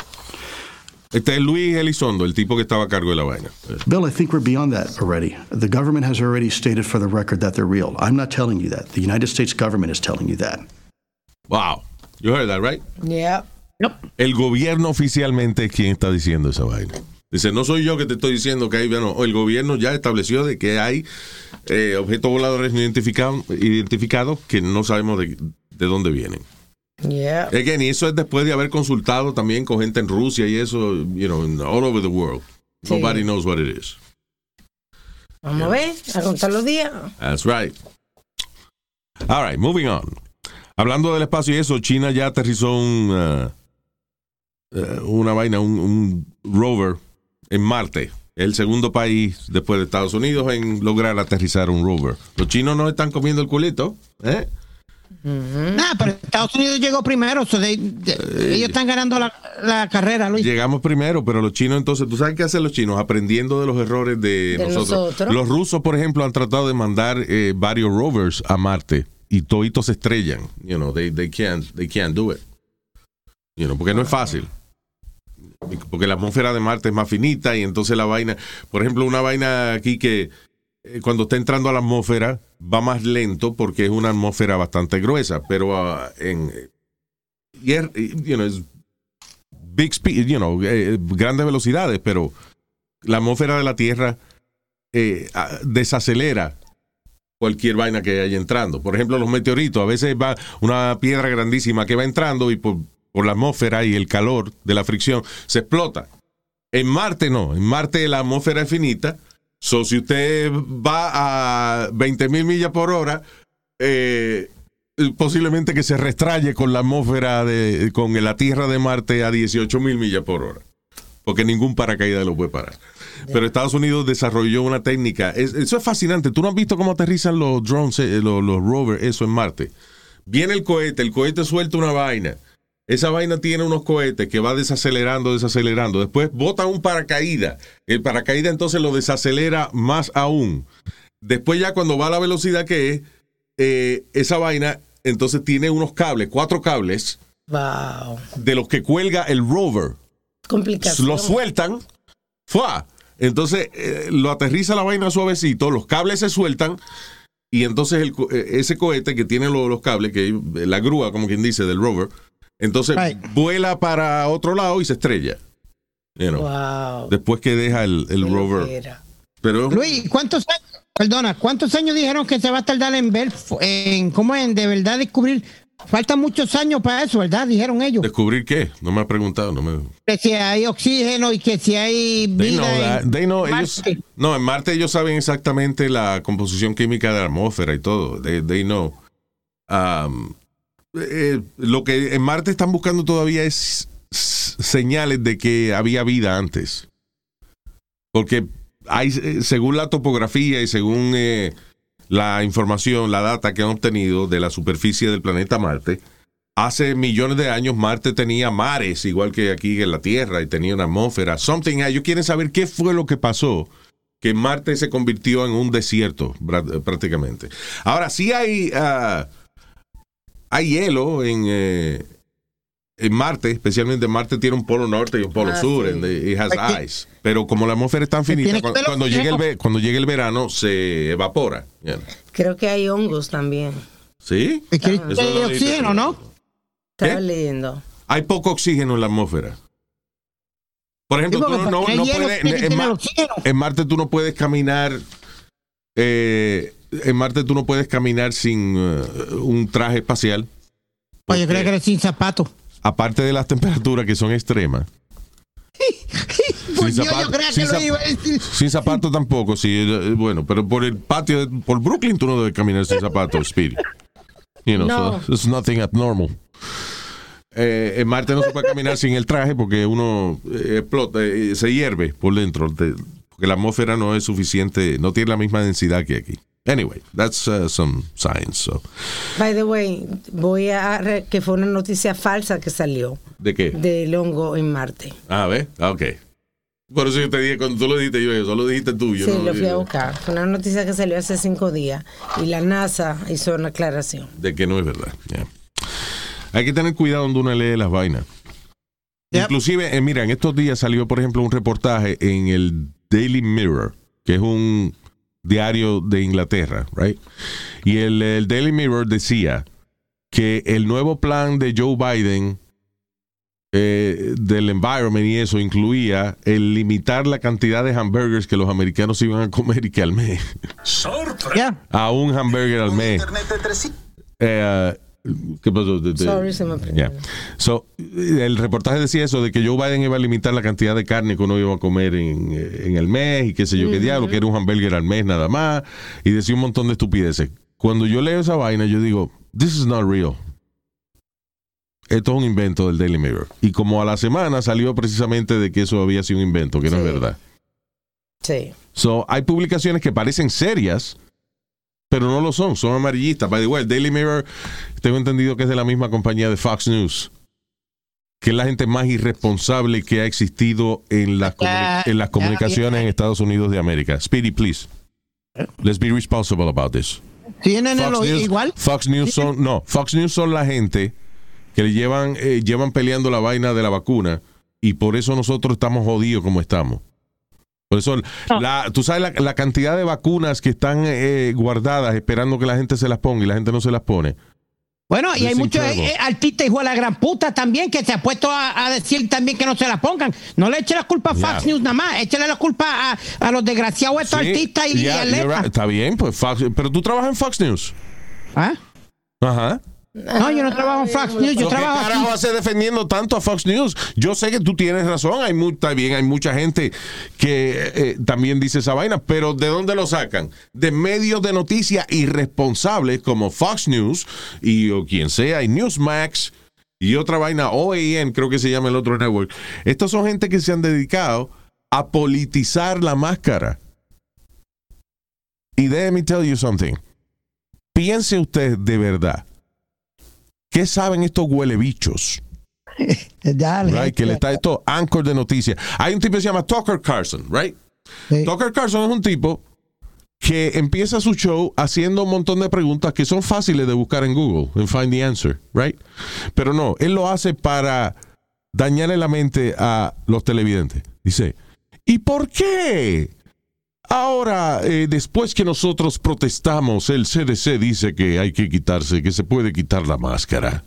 A: Este es Luis Elizondo, el tipo que estaba a cargo de la vaina.
H: Bill, I think we're beyond that already. The government has already stated for the record that they're real. I'm not telling you that. The United States government is telling you that.
A: Wow. You heard that, right?
C: Yeah.
A: El gobierno oficialmente es quien está diciendo esa vaina. Dice, no soy yo que te estoy diciendo que hay, bueno, el gobierno ya estableció de que hay eh, objetos voladores no identificados que no sabemos de, de dónde vienen.
C: Yeah.
A: Again, y eso es después de haber consultado también con gente en Rusia y eso, you know, all over the world.
C: Sí.
A: Nobody knows what it is.
C: Vamos a ver, a contar los días.
A: That's right. All right, moving on. Hablando del espacio y eso, China ya aterrizó un, uh, uh, una vaina, un, un rover en Marte. El segundo país después de Estados Unidos en lograr aterrizar un rover. Los chinos no están comiendo el culito, ¿eh?
B: Nah, pero Estados Unidos llegó primero. so they- they- ellos están ganando la, la carrera, Luis.
A: Llegamos primero, pero los chinos entonces, ¿tú sabes qué hacen los chinos? Aprendiendo de los errores de,
C: De
A: nosotros.
C: nosotros.
A: Los rusos, por ejemplo, han tratado de mandar eh, varios rovers a Marte y toditos se estrellan. You know, they, they, can't, they can't do it. You know, porque no es fácil. Porque la atmósfera de Marte es más finita y entonces la vaina, por ejemplo, una vaina aquí que cuando está entrando a la atmósfera va más lento porque es una atmósfera bastante gruesa, pero ah, en es, you know, big speed, you know, eh, grandes velocidades, pero la atmósfera de la Tierra eh, a- desacelera cualquier vaina que haya entrando. Por ejemplo, los meteoritos, a veces va una piedra grandísima que va entrando y por la atmósfera y el calor de la fricción se explota. En Marte no, en Marte la atmósfera es finita. So, si usted va a 20 mil millas por hora, eh, posiblemente que se restraye con la atmósfera de, con la Tierra de Marte a 18 mil millas por hora. Porque ningún paracaídas lo puede parar. Pero Estados Unidos desarrolló una técnica. Es- eso es fascinante. Tú no has visto cómo aterrizan los drones, eh, los, los rovers, eso en Marte. Viene el cohete, el cohete suelta una vaina. Esa vaina tiene unos cohetes que va desacelerando, desacelerando. Después bota un paracaídas. El paracaídas entonces lo desacelera más aún. Después ya cuando va a la velocidad que es, eh, esa vaina entonces tiene unos cables, cuatro cables,
C: Wow.
A: de los que cuelga el rover.
C: Complicación.
A: Lo sueltan, ¡fua! Entonces eh, lo aterriza la vaina suavecito, los cables se sueltan y entonces el eh, ese cohete que tiene lo- los cables, que es la grúa, como quien dice, del rover, entonces vuela para otro lado y se estrella. You know,
C: Wow.
A: Después que deja el, el rover. Pero
B: Luis, ¿cuántos años, perdona, cuántos años dijeron que se va a tardar en ver, en cómo en de verdad descubrir? Faltan muchos años para eso, ¿verdad? Dijeron ellos.
A: ¿descubrir qué? No me ha preguntado. No me...
B: Que si hay oxígeno y que si hay
A: know
B: vida.
A: that.
B: en
A: They know, ellos- no, en Marte ellos saben exactamente la composición química de la atmósfera y todo. They, they know. Um, eh, lo que en Marte están buscando todavía es señales de que había vida antes. Porque hay, eh, según la topografía y según eh, la información, la data que han obtenido de la superficie del planeta Marte, hace millones de años Marte tenía mares, igual que aquí en la Tierra, y tenía una atmósfera. Something, ellos quieren saber qué fue lo que pasó, que Marte se convirtió en un desierto prácticamente. Ahora, sí hay, ah, hay hielo en, eh, en Marte, especialmente Marte tiene un polo norte y un polo
C: Ah,
A: sur,
C: sí.
A: and it has
B: Aquí-
A: ice. Pero como la atmósfera es tan finita, cuando, cuando llegue el, cuando llegue el verano se evapora. you know.
C: Creo que hay hongos también.
A: ¿Sí?
B: Es que hay oxígeno, ¿no?
C: Estaba leyendo.
A: Hay poco oxígeno en la atmósfera. Por ejemplo,
B: Sí,
A: tú no, no, puedes. En, en Marte tú no puedes caminar. eh, en Marte tú no puedes caminar sin eh, un traje espacial.
B: Pues yo creo que era sin zapatos.
A: Aparte de las temperaturas que son extremas.
B: Pues yo,
A: zapato-
B: yo creía que
A: sin
B: lo
A: zap-
B: iba a decir.
A: Sin zapatos tampoco, sí. eh, Bueno, pero por el patio, de- por Brooklyn tú no debes caminar sin zapatos, Speedy. You know,
C: No.
A: so it's nothing abnormal. Eh, en Marte no se puede caminar sin el traje porque uno eh, explota, eh, se hierve por dentro, de- porque la atmósfera no es suficiente, no tiene la misma densidad que aquí. Anyway, that's uh, some science. so.
C: By the way, voy a re- que fue una noticia falsa que salió
A: ¿De qué?
C: del hongo en Marte.
A: Ah, ¿ves? Ah, ok. Por eso yo te dije, cuando tú lo dijiste, yo eso lo dijiste tú. Yo
C: sí,
A: no
C: lo fui
A: dije
C: a buscar. Fue una noticia que salió hace cinco días y la NASA hizo una aclaración.
A: De que no es verdad. yeah. Hay que tener cuidado donde uno lee las vainas.
B: Yep.
A: Inclusive, eh, mira, en estos días salió, por ejemplo, un reportaje en el Daily Mirror, que es un diario de Inglaterra, right? Y el, el Daily Mirror decía que el nuevo plan de Joe Biden eh, del environment y eso incluía el limitar la cantidad de hamburgers que los americanos iban a comer y que al mes,
B: Ya.
A: a un hamburger al mes. Eh, ¿Qué pasó? De- de-
C: Sorry, se me.
A: Yeah. So, el reportaje decía eso de que Joe Biden iba a limitar la cantidad de carne que uno iba a comer en, eh, en el mes y qué sé yo qué diablo, que era un hamburger al mes nada más, y decía un montón de estupideces. Cuando yo leo esa vaina, yo digo, this is not real. Esto es un invento del Daily Mirror. Y como a la semana salió precisamente de que eso había sido un invento, que no es verdad.
C: Sí.
A: So, hay publicaciones que parecen serias, pero no lo son, son amarillistas. By the way, el Daily Mirror, tengo entendido que es de la misma compañía de Fox News, que es la gente más irresponsable que ha existido en las, comuni- en las comunicaciones en Estados Unidos de América. Speedy, please. Let's be responsible about this.
B: Tienen el
A: Fox
B: oído
A: News,
B: igual.
A: Fox News son, no, Fox News son la gente que le llevan, eh, llevan peleando la vaina de la vacuna y por eso nosotros estamos jodidos como estamos. Por eso, la, tú sabes la, la cantidad de vacunas que están eh, guardadas esperando que la gente se las ponga y la gente no se las pone.
B: Bueno, y hay muchos
A: incredible.
B: eh, artistas hijos de la gran puta también que se ha puesto a, a decir también que no se la pongan. No le eche la culpa a Fox
A: Yeah.
B: News nada más, échale la culpa a, a los desgraciados estos
A: Sí,
B: artistas y,
A: yeah,
B: y
A: right. Está bien, pues Fox, pero tú trabajas en Fox News.
B: ¿Ah?
A: Ajá.
B: No, yo no trabajo en Fox News, yo
A: ¿Pero ¿Qué
B: trabajo
A: carajo hace defendiendo tanto a Fox News? Yo sé que tú tienes razón, hay bien, hay mucha gente que eh, también dice esa vaina, pero ¿de dónde lo sacan? De medios de noticias irresponsables como Fox News y o quien sea, y Newsmax y otra vaina, OAN creo que se llama el otro network. Estos son gente que se han dedicado a politizar la máscara. Y let me tell you something. Piense usted de verdad. ¿Qué saben estos huelebichos?
B: Dale.
A: Right? Que le está esto anchor de noticias. Hay un tipo que se llama Tucker Carlson, right?
B: Sí.
A: Tucker Carlson es un tipo que empieza su show haciendo un montón de preguntas que son fáciles de buscar en Google, en Find the Answer, right? Pero no, él lo hace para dañarle la mente a los televidentes. Dice, ¿y por qué? Ahora, eh, después que nosotros protestamos, el CDC dice que hay que quitarse, que se puede quitar la máscara.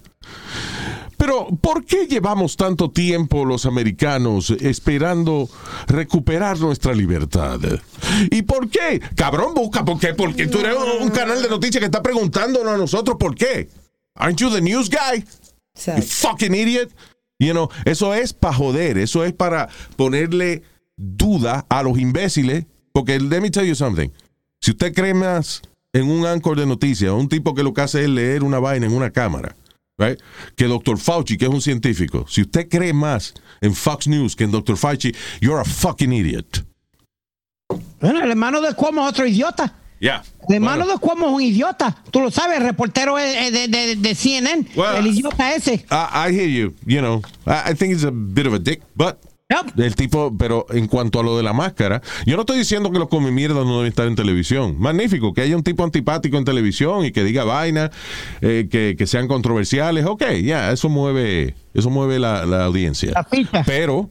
A: Pero, ¿por qué llevamos tanto tiempo los americanos esperando recuperar nuestra libertad? ¿Y por qué? Cabrón, busca por qué. Porque tú eres un, un canal de noticias que está preguntándonos a nosotros por qué. Aren't you the news guy? You fucking idiot. You know, eso es para joder, eso es para ponerle duda a los imbéciles. Porque, let me tell you something. Si usted cree más en un anchor de noticias, un tipo que lo que hace es leer una vaina en una cámara, right? que Dr. Fauci, que es un científico, si usted cree más en Fox News que en Dr. Fauci, you're a fucking idiot.
B: Bueno, el hermano de Cuomo es otro idiota.
A: Yeah.
B: El hermano de Cuomo es un idiota. Tú lo sabes, el reportero de, de- de CNN.
A: Well,
B: el idiota ese.
A: I, I hear you. You know, I, I think he's a bit of a dick, but
B: Yep.
A: el tipo, pero en cuanto a lo de la máscara, yo no estoy diciendo que los come mierda no deben estar en televisión. Magnífico, que haya un tipo antipático en televisión y que diga vaina, eh, que, que sean controversiales. Ok, ya, eso mueve, eso mueve la, la audiencia.
B: La.
A: Pero,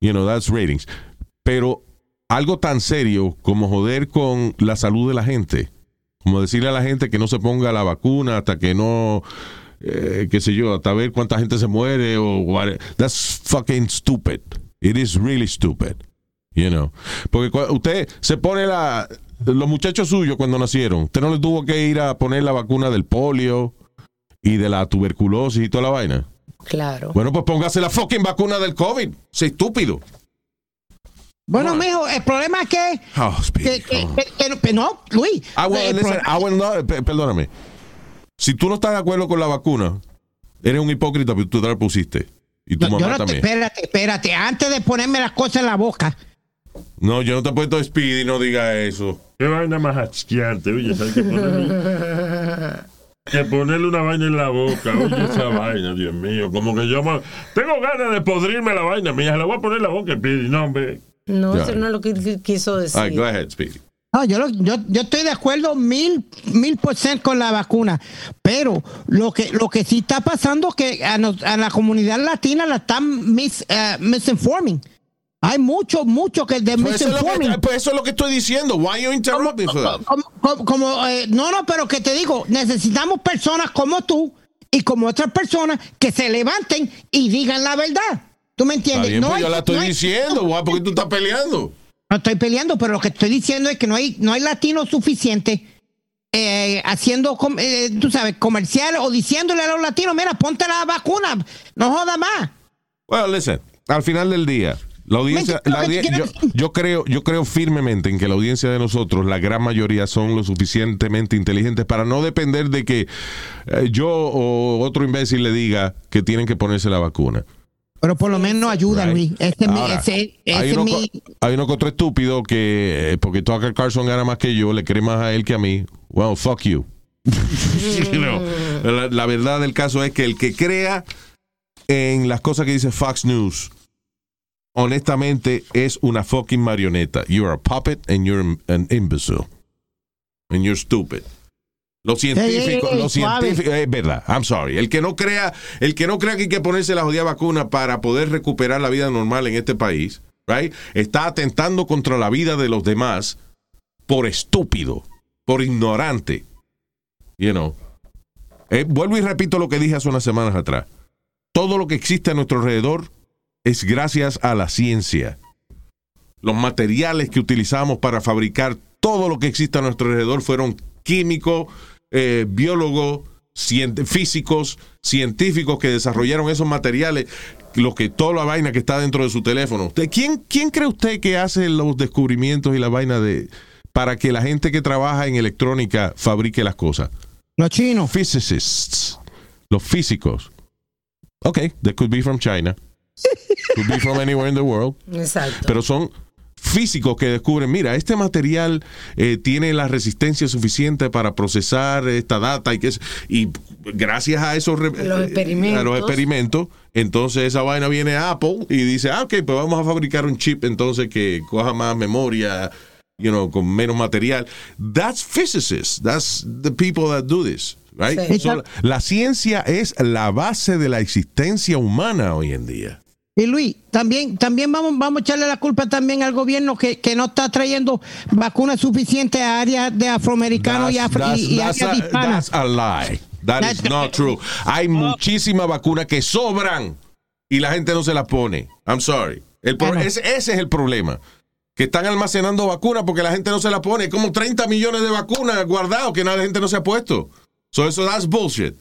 A: you know, that's ratings. Pero algo tan serio como joder con la salud de la gente, como decirle a la gente que no se ponga la vacuna hasta que no, eh, qué sé yo, hasta ver cuánta gente se muere o what- that's fucking stupid. It is really stupid. You know, porque usted se pone la los muchachos suyos cuando nacieron, usted no les tuvo que ir a poner la vacuna del polio y de la tuberculosis y toda la vaina.
C: Claro.
A: Bueno, pues póngase la fucking vacuna del COVID. Sé estúpido.
B: Bueno, mijo, el problema es que.
A: Oh, Speedy,
B: que- que- que- que- que no, Luis.
A: Ah, listen,
B: problema-
A: ah, well, no, pe- perdóname. Si tú no estás de acuerdo con la vacuna, eres un hipócrita, pero tú te la pusiste. Y tu
B: yo
A: mamá
B: no te-
A: también.
B: espérate, espérate. Antes de ponerme las cosas en la boca.
A: No, yo no te he puesto Speedy, no diga eso.
D: Qué vaina más asqueante, oye, hay que ponerle, que ponerle una vaina en la boca, oye, esa vaina, Dios mío, como que yo me- tengo ganas de podrirme la vaina, mía, la voy a poner en la boca, Pidi, no, hombre.
C: No,
A: Ya.
C: eso no es lo que qui- quiso decir.
A: All right, go ahead, Speedy.
B: No, yo, lo- yo, yo estoy de acuerdo mil, mil por ciento con la vacuna, pero lo que, lo que sí está pasando es que a, nos- a la comunidad latina la están mis, eh, misinforming. Hay mucho, mucho que de
A: Pues eso, es lo
B: misinforming.
A: que, pues eso es lo que estoy diciendo. Why you interrupt me for that?
B: Como, como- como, eh, no, no, pero que te digo, necesitamos personas como tú y como otras personas que se levanten y digan la verdad. ¿Tú me
A: Está
B: entiendes?
A: bien, pues
B: hay-
A: yo la estoy
B: no hay-
A: diciendo, guay, porque tú estás peleando.
B: No estoy peleando, pero lo que estoy diciendo es que no hay, no hay latinos suficientes eh, haciendo, eh, tú sabes, comerciales o diciéndole a los latinos, mira, ponte la vacuna, no joda más.
A: Well, listen, al final del día, la audiencia, la yo creo, yo creo firmemente en que la audiencia de nosotros, la gran mayoría, son lo suficientemente inteligentes para no depender de que eh, yo o otro imbécil le diga que tienen que ponerse la vacuna.
B: Pero por lo menos ayuda,
A: Right.
B: Luis. Ese es mi,
A: Ahora,
B: ese, ese
A: hay, uno,
B: mi-
A: hay uno otro estúpido que, eh, porque Tucker Carlson gana más que yo, le cree más a él que a mí. Well, fuck you. You know, la, la verdad del caso es que el que crea en las cosas que dice Fox News, honestamente es una fucking marioneta. You're a puppet and you're an imbecile. And you're stupid. Los científicos, los científicos, es verdad, I'm sorry. El que no crea, el que no crea que hay que ponerse la jodida vacuna para poder recuperar la vida normal en este país, right, está atentando contra la vida de los demás por estúpido, por ignorante. You know. Eh, vuelvo y repito lo que dije hace unas semanas atrás. Todo lo que existe a nuestro alrededor es gracias a la ciencia. Los materiales que utilizamos para fabricar todo lo que existe a nuestro alrededor fueron químicos, eh, biólogos, físicos, científicos que desarrollaron esos materiales, lo que toda la vaina que está dentro de su teléfono. ¿Usted- ¿Quién, quién cree usted que hace los descubrimientos y la vaina de para que la gente que trabaja en electrónica fabrique las cosas?
B: Los chinos.
A: Physicists, los físicos. Ok, they could be from China, could be from anywhere in the world
C: Exacto.
A: pero son físicos que descubren, mira, este material eh, tiene la resistencia suficiente para procesar esta data y que es, y gracias a esos
C: A los
A: eh,
C: experimentos.
A: a los experimentos, entonces esa vaina viene a Apple y dice, ah, ok, pues vamos a fabricar un chip entonces que coja más memoria, you know, con menos material. That's physicists. That's the people that do this. Right?
B: Sí.
A: So, la ciencia es la base de la existencia humana hoy en día.
B: Y Luis, también, también vamos, vamos a echarle la culpa también al gobierno que, que no está trayendo vacunas suficientes a áreas de afroamericanos y, afro-
A: That's-
B: y- y
A: that's
B: áreas
A: a,
B: hispanas.
A: that's a lie. That is not true. Hay muchísimas vacunas que sobran y la gente no se las pone. I'm sorry. El pro-
B: Bueno.
A: ese, ese es el problema. Que están almacenando vacunas porque la gente no se las pone. Como 30 millones de vacunas guardados que la gente no se ha puesto. So eso that's bullshit.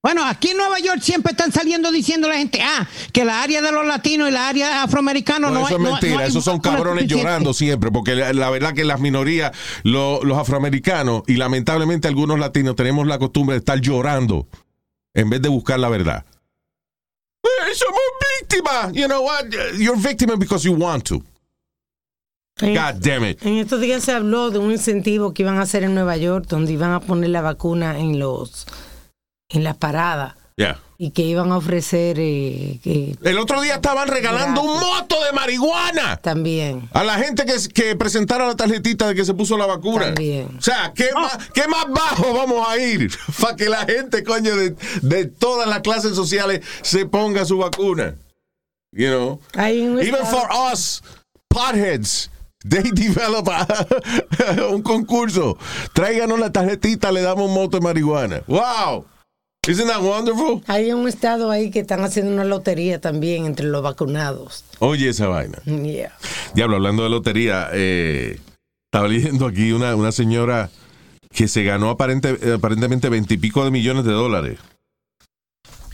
B: Bueno, aquí en Nueva York siempre están saliendo diciendo la gente, ah, que la área de los latinos y la área afroamericana
A: No,
B: no,
A: eso
B: hay.
A: es mentira,
B: no
A: esos son cabrones llorando siempre, porque la, la verdad que las minorías, lo- los afroamericanos y lamentablemente algunos latinos tenemos la costumbre de estar llorando en vez de buscar la verdad. Eh, Somos víctimas. You know what? You're victim because you want to. God damn it.
C: En estos días se habló de un incentivo que iban a hacer en Nueva York, donde iban a poner la vacuna en los en las paradas
A: Yeah.
C: y que iban a ofrecer eh, que
A: El otro día estaban regalando un moto de marihuana
C: también.
A: a la gente que, que presentara la tarjetita de que se puso la vacuna.
C: También.
A: O sea, ¿qué, más, ¿qué más bajo vamos a ir? Para que la gente, coño, de, de todas las clases sociales se ponga su vacuna. You know? Even
C: estado-
A: for us, potheads. They develop a- un concurso. Tráiganos la tarjetita, le damos un moto de marihuana. ¡Wow! Isn't that wonderful?
C: hay un estado ahí que están haciendo una lotería también entre los vacunados.
A: Oye, esa vaina.
C: Yeah.
A: Diablo, hablando de lotería, eh, estaba leyendo aquí una, una señora que se ganó aparente, aparentemente veintipico de millones de dólares.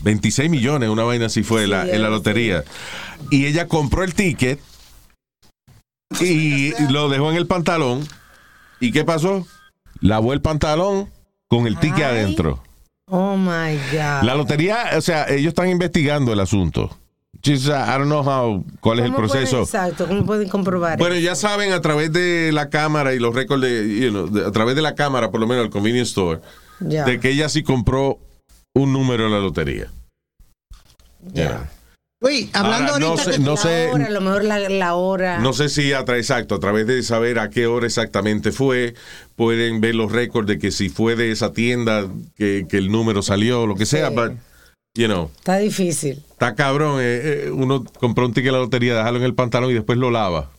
A: 26 millones, una vaina así fue
C: Sí,
A: la, en la lotería. Y ella compró el ticket y lo dejó en el pantalón. ¿Y qué pasó? Lavó el pantalón con el ticket
C: Ay.
A: adentro.
C: Oh my God.
A: La lotería, o sea, ellos están investigando el asunto. Just, uh, I don't know how, cuál es el
C: ¿Cómo pueden-
A: proceso.
C: exacto, ¿cómo pueden comprobar?
A: Bueno, ya saben a través de la cámara y los récords de, you know, de- a través de la cámara, por lo menos el convenience store, de que ella sí compró un número en la lotería. Yeah.
B: Luis, hablando
A: Ahora, no
B: ahorita
A: sé-
B: de-
A: no
C: la
A: sé-
C: hora, a lo mejor la, la hora.
A: No sé si a exacto, a través de saber a qué hora exactamente fue, pueden ver los récords de que si fue de esa tienda que, que el número salió, lo que sea,
C: Sí.
A: but, you know,
C: Está difícil.
A: está cabrón. eh, eh, uno compró un ticket de la lotería, dejarlo en el pantalón y después lo lava.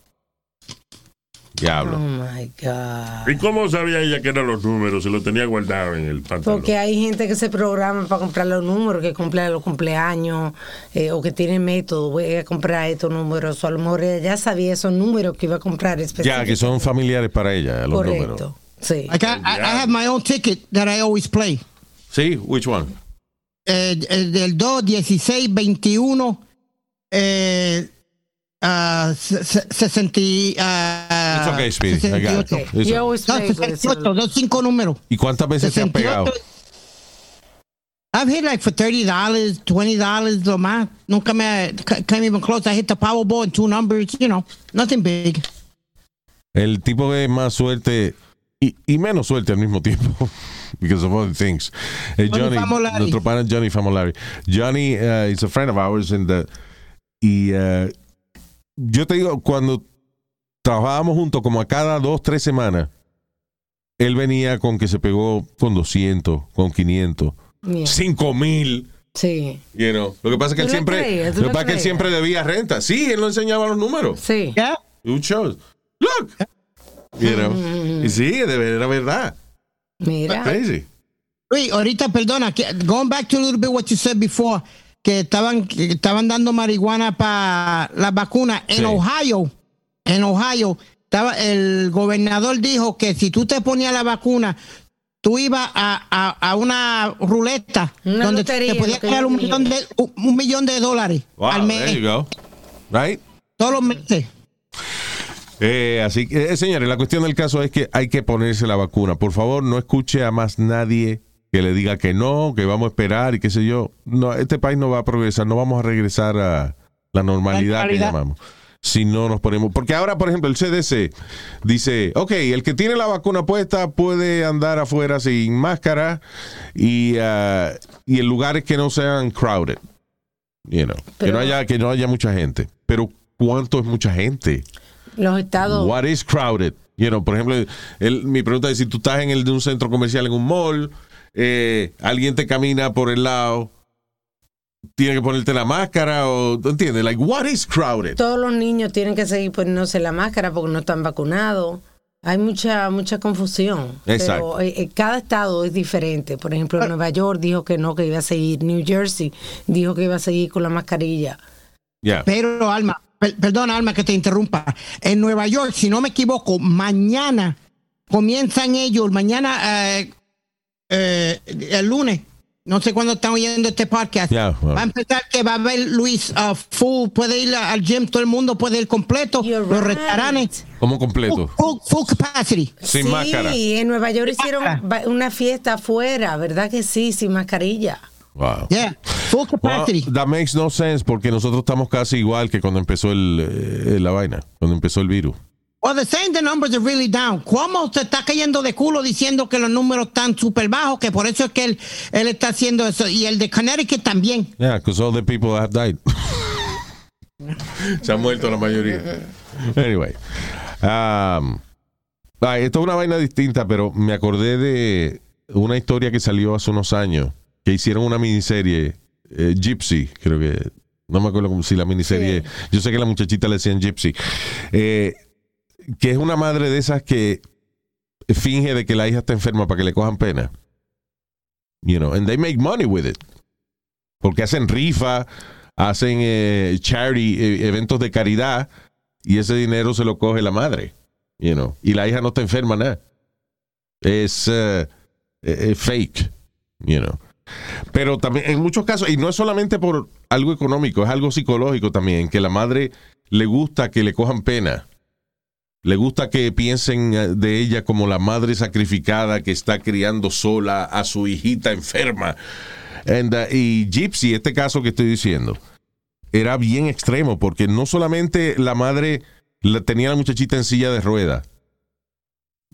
C: Oh
A: Diablo.
C: my God.
D: ¿Y cómo sabía ella que eran los números? Se lo tenía guardado en el pantalón.
C: Porque hay gente que se programa para comprar los números, que cumple los cumpleaños, eh, o que tiene método, voy a comprar estos números. O a lo mejor ella ya sabía esos números que iba a comprar
A: Ya, que son familiares para ella, los números.
C: Correcto. Sí.
B: I, I- I have my own ticket that I always play.
A: Sí, which one?
B: Eh, el del 2, 16, 21, eh, se- 60, ah,
A: It's okay, Speedy. I got it.
B: 68.
C: Okay.
A: Eso.
C: You always play
B: 68, cinco números.
A: ¿Y cuántas veces se han pegado?
B: 68. I've hit like for thirty dollars, twenty dollars lo más. Nunca me came even close. I hit the Powerball in two numbers. You know, nothing big.
A: El tipo de más suerte y, y menos suerte al mismo tiempo. Because of other things.
B: Johnny Famolari.
A: nuestro pana Johnny Famolari. Johnny uh, is a friend of ours in the, y uh, yo te digo, cuando trabajábamos juntos, como a cada dos, tres semanas, él venía con que se pegó con 200, con 500,
C: Yeah.
A: 5 mil.
C: Sí.
A: You know. Lo que pasa es que él
C: ¿Tú le
A: siempre, lo que pasa es que él siempre debía renta. Sí, él no enseñaba los números.
C: Sí.
B: Yeah.
A: Look. You know. Y sí, era verdad.
C: Mira.
A: Crazy.
B: Luis, ahorita, perdona, que, going back to a little bit what you said before, que estaban, que estaban dando marihuana para las vacunas. En
A: Sí.
B: Ohio, en Ohio, estaba, el gobernador dijo que si tú te ponías la vacuna, tú ibas a, a, a una ruleta
C: Una
B: donde
C: lotería,
B: te podías ganar un millón, de, un, un millón de dólares
A: Wow,
B: al mes,
A: there you go. Right?
B: todos los meses.
A: Eh, así que, eh, señores, la cuestión del caso es que hay que ponerse la vacuna. Por favor, no escuche a más nadie que le diga que no, que vamos a esperar y qué sé yo. No, este país no va a progresar, no vamos a regresar a la normalidad, que llamamos. Si no nos ponemos. Porque ahora, por ejemplo, el CDC dice: Ok, el que tiene la vacuna puesta puede andar afuera sin máscara y, ah, y en lugares que no sean crowded. You know, que, no haya, que no haya mucha gente. Pero, ¿cuánto es mucha gente?
C: Los estados.
A: What is crowded? You know, por ejemplo, el- mi pregunta es si tú estás en el de un centro comercial en un mall, eh, alguien te camina por el lado, tiene que ponerte la máscara o ¿tú entiendes? Like what is crowded?
C: Todos los niños tienen que seguir poniéndose la máscara porque no están vacunados. Hay mucha mucha confusión.
A: Exacto.
C: Pero eh, eh, cada estado es diferente. Por ejemplo, Nueva York dijo que no, que iba a seguir. New Jersey dijo que iba a seguir con la mascarilla.
A: Yeah.
B: Pero, Alma, per- perdona, Alma, que te interrumpa. En Nueva York, si no me equivoco, mañana comienzan ellos, mañana, eh, eh, el lunes, no sé cuándo están oyendo este podcast, va a empezar que va a haber Luis uh, full, puede ir al gym, todo el mundo puede ir completo,
C: You're
B: los
C: right.
B: restaurantes,
A: Como completo.
B: full, full capacity.
A: Sin
C: sí,
A: máscara.
C: en Nueva York hicieron una fiesta afuera, ¿verdad que sí? Sin mascarilla.
A: Wow.
B: Yeah, full
A: Well,
B: capacity.
A: that makes no sense porque nosotros estamos casi igual que cuando empezó el, eh, la vaina, cuando empezó el virus.
B: Well, they're saying the numbers are really down. ¿Cómo se está cayendo de culo diciendo que los números están súper bajos? Que por eso es que él, él está haciendo eso. Y el de Connecticut también.
A: Yeah, because all the people have died. Se han muerto la mayoría. Anyway. Um, ah, esto es una vaina distinta, pero me acordé de una historia que salió hace unos años, que hicieron una miniserie, eh, Gypsy, creo que, no me acuerdo cómo si la miniserie, yo sé que la muchachita le decían Gypsy, eh, que es una madre de esas que finge de que la hija está enferma para que le cojan pena. You know, and they make money with it. Porque hacen rifa, hacen eh, charity, eh, eventos de caridad, y ese dinero se lo coge la madre. You know, y la hija no está enferma nada. Es eh, eh, fake. You know. Pero también, en muchos casos, y no es solamente por algo económico, es algo psicológico también, que la madre le gusta que le cojan pena. Le gusta que piensen eh, de ella como la madre sacrificada que está criando sola a su hijita enferma. Uh, y Gypsy, este caso que estoy diciendo, era bien extremo porque no solamente la madre la, tenía la muchachita en silla de rueda,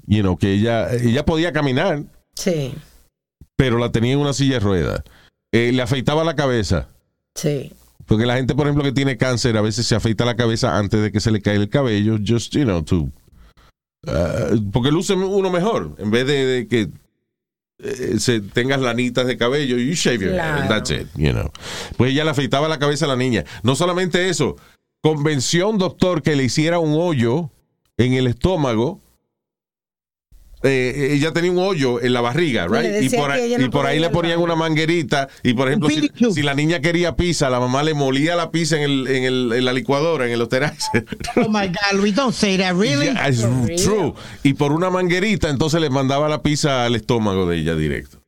A: you know, que ella, ella podía caminar,
C: Sí,
A: pero la tenía en una silla de rueda. Eh, le afeitaba la cabeza.
C: sí.
A: Porque la gente, por ejemplo, que tiene cáncer, a veces se afeita la cabeza antes de que se le caiga el cabello, just, you know, to. uh, porque luce uno mejor, en vez de, de que eh, se tengas lanitas de cabello, you shave your head,
C: Claro.
A: that's it, you know. Pues ella le afeitaba la cabeza a la niña. No solamente eso, convenció a un doctor que le hiciera un hoyo en el estómago. Eh, ella tenía un hoyo en la barriga, right? Y por, ahí-
C: ella no
A: y por
C: podía
A: ahí
C: ir
A: le ponían una manguerita. Y por ejemplo, si, la niña quería pizza, la mamá le molía la pizza en, el, en, el, en la licuadora, en el osterizer.
B: Oh my God, Luis, don't say that, really?
A: Yeah, it's true. Y por una manguerita, entonces le mandaba la pizza al estómago de ella directo.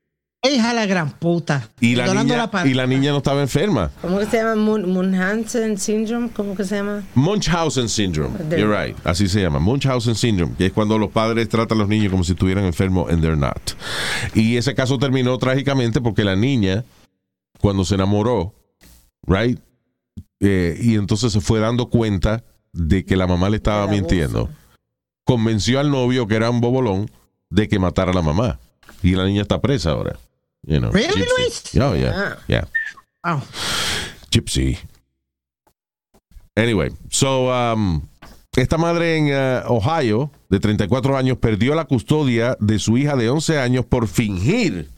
B: Hija la gran puta.
A: Y la, niña,
B: la
A: y la niña no estaba enferma.
C: ¿Cómo que se llama? Mun- Munchausen syndrome, ¿cómo que se llama?
A: Munchausen syndrome.
C: De-
A: You're right. Así se llama. Munchausen syndrome. Que es cuando los padres tratan a los niños como si estuvieran enfermos and they're not. Y ese caso terminó trágicamente porque la niña, cuando se enamoró, right? Eh, y entonces se fue dando cuenta de que la mamá le estaba mintiendo. Convenció al novio, que era un bobolón, de que matara a la mamá. Y la niña está presa ahora. You know,
B: Really,
A: Gypsy.
B: Luis?
A: Oh, yeah.
C: Ah.
A: Yeah.
B: Wow.
A: Gypsy. Anyway, so um, esta madre en uh, Ohio de 34 años perdió la custodia de su hija de 11 años por fingir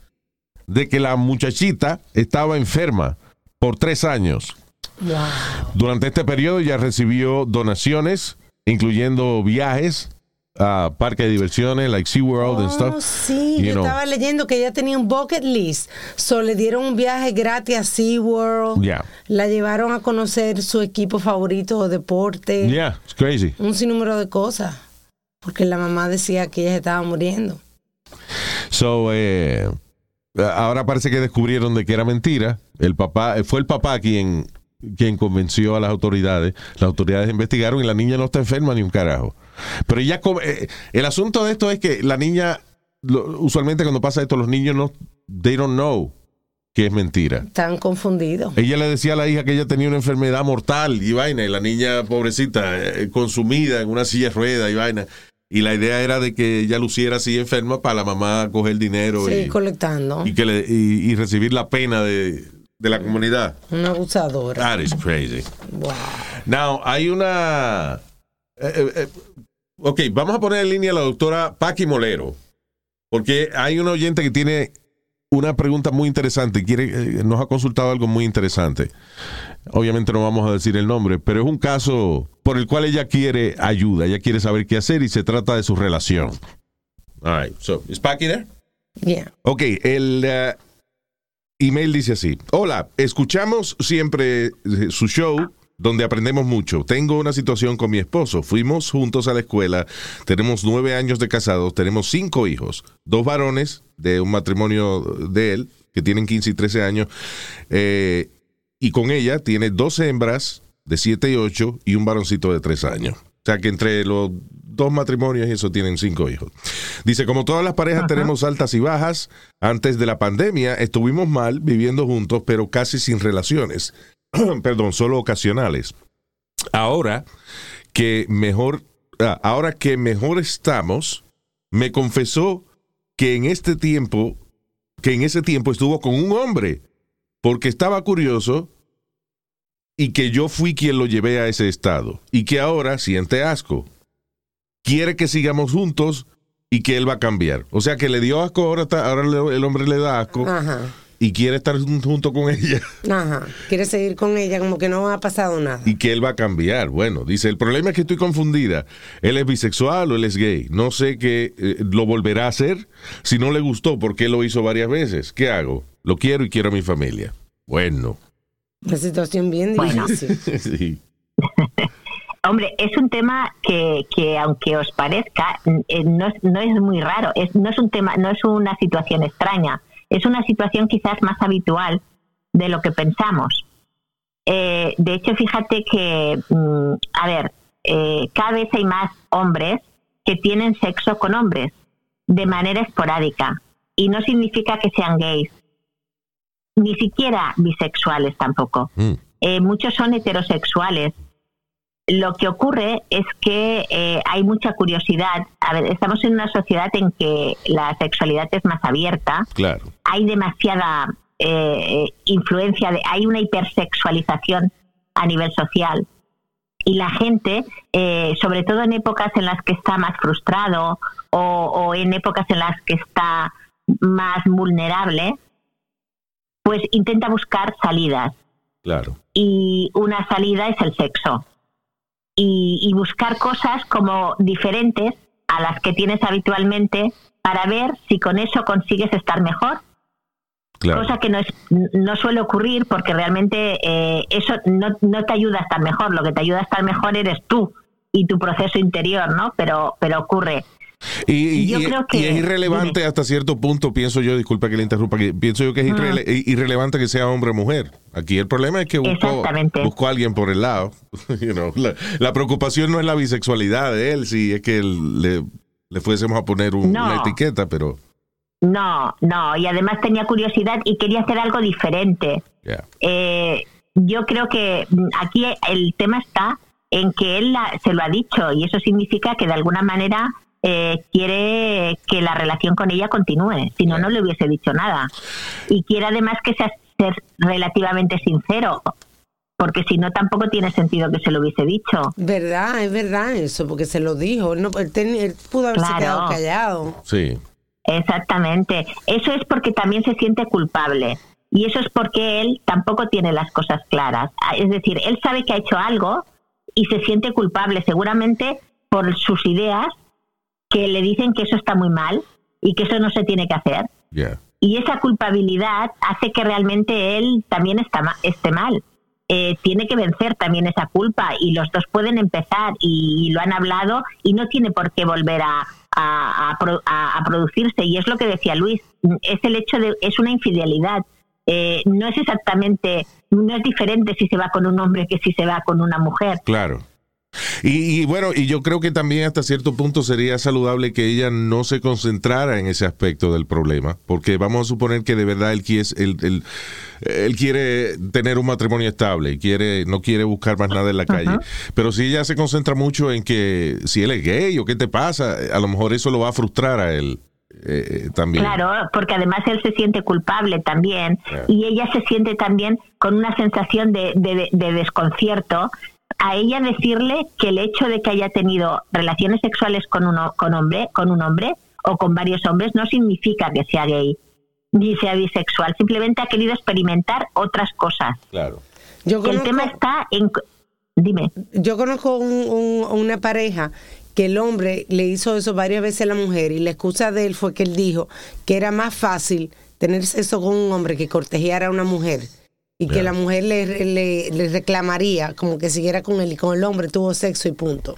A: de que la muchachita estaba enferma por tres años.
C: Wow.
A: Durante este periodo ya recibió donaciones, incluyendo viajes a parques de diversiones, like SeaWorld and
C: Oh,
A: stuff.
C: sí,
A: you
C: yo
A: know.
C: estaba leyendo que ella tenía un bucket list. So le dieron un viaje gratis a SeaWorld.
A: Yeah.
C: La llevaron a conocer su equipo favorito de deporte.
A: Yeah, it's crazy.
C: Un sinnúmero de cosas. Porque la mamá decía que ella se estaba muriendo.
A: So, eh, ahora parece que descubrieron de que era mentira. El papá, eh, fue el papá quien, quien convenció a las autoridades. Las autoridades investigaron y la niña no está enferma ni un carajo. Pero ella, eh, el asunto de esto es que la niña, lo- usualmente cuando pasa esto, los niños no, they don't know que es mentira.
C: Están confundidos.
A: Ella le decía a la hija que ella tenía una enfermedad mortal y vaina, y la niña pobrecita, eh, consumida en una silla de ruedas y vaina. Y la idea era de que ella luciera así enferma para la mamá coger dinero
C: Sí,
A: y,
C: colectando.
A: y que le- y- y recibir la pena de, de la comunidad.
C: Una abusadora.
A: That is crazy.
C: Wow.
A: Now, hay una... eh, ok, vamos a poner en línea a la doctora Paqui Molero, porque hay un oyente que tiene una pregunta muy interesante, quiere, eh, nos ha consultado algo muy interesante. Obviamente no vamos a decir el nombre, pero es un caso por el cual ella quiere ayuda, ella quiere saber qué hacer y se trata de su relación. All right, so, is Paqui there?
C: Yeah.
A: Ok, el eh, email dice así. Hola, escuchamos siempre eh, su show donde aprendemos mucho. Tengo una situación con mi esposo. Fuimos juntos a la escuela. Tenemos nueve años de casados. Tenemos cinco hijos. Dos varones de un matrimonio de él, que tienen 15 y 13 años. eh, y con ella tiene dos hembras de 7 y 8 y un varoncito de 3 años. O sea que entre los dos matrimonios y eso tienen cinco hijos. Dice, como todas las parejas tenemos altas y bajas, antes de la pandemia estuvimos mal viviendo juntos, pero casi sin relaciones. Perdón, solo ocasionales. Ahora que mejor, ah, ahora que mejor estamos, me confesó que en este tiempo, que en ese tiempo estuvo con un hombre, porque estaba curioso y que yo fui quien lo llevé a ese estado y que ahora siente asco. Quiere que sigamos juntos y que él va a cambiar. O sea que le dio asco, ahora, ahora el hombre le da asco
C: Ajá.
A: Y quiere estar jun- junto con ella
C: Ajá. Quiere seguir con ella como que no ha pasado nada.
A: y que él va a cambiar. Bueno, dice, el problema es que estoy confundida. Él es bisexual o él es gay. No sé qué eh, lo volverá a hacer. Si no le gustó, ¿por qué lo hizo varias veces? ¿Qué hago? Lo quiero y quiero a mi familia. Bueno.
C: Una situación bien
I: Bueno.
C: difícil.
A: Sí.
I: Hombre, es un tema que, que aunque os parezca, eh, no, es, no es muy raro. Es, no es un tema, no es una situación extraña. Es una situación quizás más habitual de lo que pensamos. Eh, de hecho, fíjate que, mm, a ver, eh, cada vez hay más hombres que tienen sexo con hombres de manera esporádica. Y no significa que sean gays, ni siquiera bisexuales tampoco.
A: Mm.
I: Eh, muchos son heterosexuales. Lo que ocurre es que eh, hay mucha curiosidad. A ver, estamos en una sociedad en que la sexualidad es más abierta,
A: Claro.
I: hay demasiada eh, influencia, de, hay una hipersexualización a nivel social. Y la gente, eh, sobre todo en épocas en las que está más frustrado o, o en épocas en las que está más vulnerable, pues intenta buscar salidas
A: Claro.
I: y una salida es el sexo. Y, y buscar cosas como diferentes a las que tienes habitualmente para ver si con eso consigues estar mejor.
A: Claro.
I: Cosa que no, es, no suele ocurrir porque realmente eh, eso no, no te ayuda a estar mejor. Lo que te ayuda a estar mejor eres tú y tu proceso interior, ¿no? Pero, pero ocurre.
A: Y, y-
I: Yo
A: y-
I: creo que-
A: y es irrelevante hasta cierto punto, pienso yo, disculpa que le interrumpa, que pienso yo que es irrele- irrelevante que sea hombre o mujer. Aquí el problema es que buscó, buscó a alguien por el lado. You know, la, la preocupación no es la bisexualidad de él, si es que él le, le fuésemos a poner un-
I: No.
A: una etiqueta, pero...
I: No, no. Y además tenía curiosidad y quería hacer algo diferente.
A: yeah.
I: Eh, yo creo que mm, aquí el tema está en que él la- se lo ha dicho y eso significa que de alguna manera eh, quiere que la relación con ella continúe, si no, no le hubiese dicho nada. Y quiere además que sea ser relativamente sincero, porque si no tampoco tiene sentido que se lo hubiese dicho.
C: ¿Verdad? Es verdad eso, porque se lo dijo. Él, no, él, ten- él pudo haberse
I: Claro.
C: quedado callado.
A: Sí.
I: Exactamente. Eso es porque también se siente culpable. Y eso es porque él tampoco tiene las cosas claras. Ah, Es decir, él sabe que ha hecho algo y se siente culpable seguramente por sus ideas que le dicen que eso está muy mal y que eso no se tiene que hacer.
A: Yeah.
I: Y esa culpabilidad hace que realmente él también está ma- esté mal. Eh, tiene que vencer también esa culpa y los dos pueden empezar y, lo han hablado y no tiene por qué volver a, a- a pro- a- a producirse. Y es lo que decía Luis, es el hecho de, es una infidelidad. Eh, no es exactamente, no es diferente si se va con un hombre que si se va con una mujer.
A: Claro. Y, y bueno, y yo creo que también hasta cierto punto sería saludable que ella no se concentrara en ese aspecto del problema, porque vamos a suponer que de verdad él quiere, él, él- él quiere tener un matrimonio estable, y quiere, no quiere buscar más nada en la calle. Pero si ella se concentra mucho en que si él es gay o qué te pasa, a lo mejor eso lo va a frustrar a él eh, también.
I: Claro, porque además él se siente culpable también y ella se siente también con una sensación de, de- de desconcierto. A ella decirle que el hecho de que haya tenido relaciones sexuales con uno, con hombre, con un hombre o con varios hombres no significa que sea gay ni sea bisexual. Simplemente ha querido experimentar otras cosas.
A: Claro.
C: Yo
I: el
C: conozco-
I: tema está en, dime.
C: Yo conozco un- un- una pareja que el hombre le hizo eso varias veces a la mujer y la excusa de él fue que él dijo que era más fácil tener sexo con un hombre que cortejar a una mujer y que la mujer le, le- le reclamaría como que siguiera con él y con el hombre tuvo sexo y punto.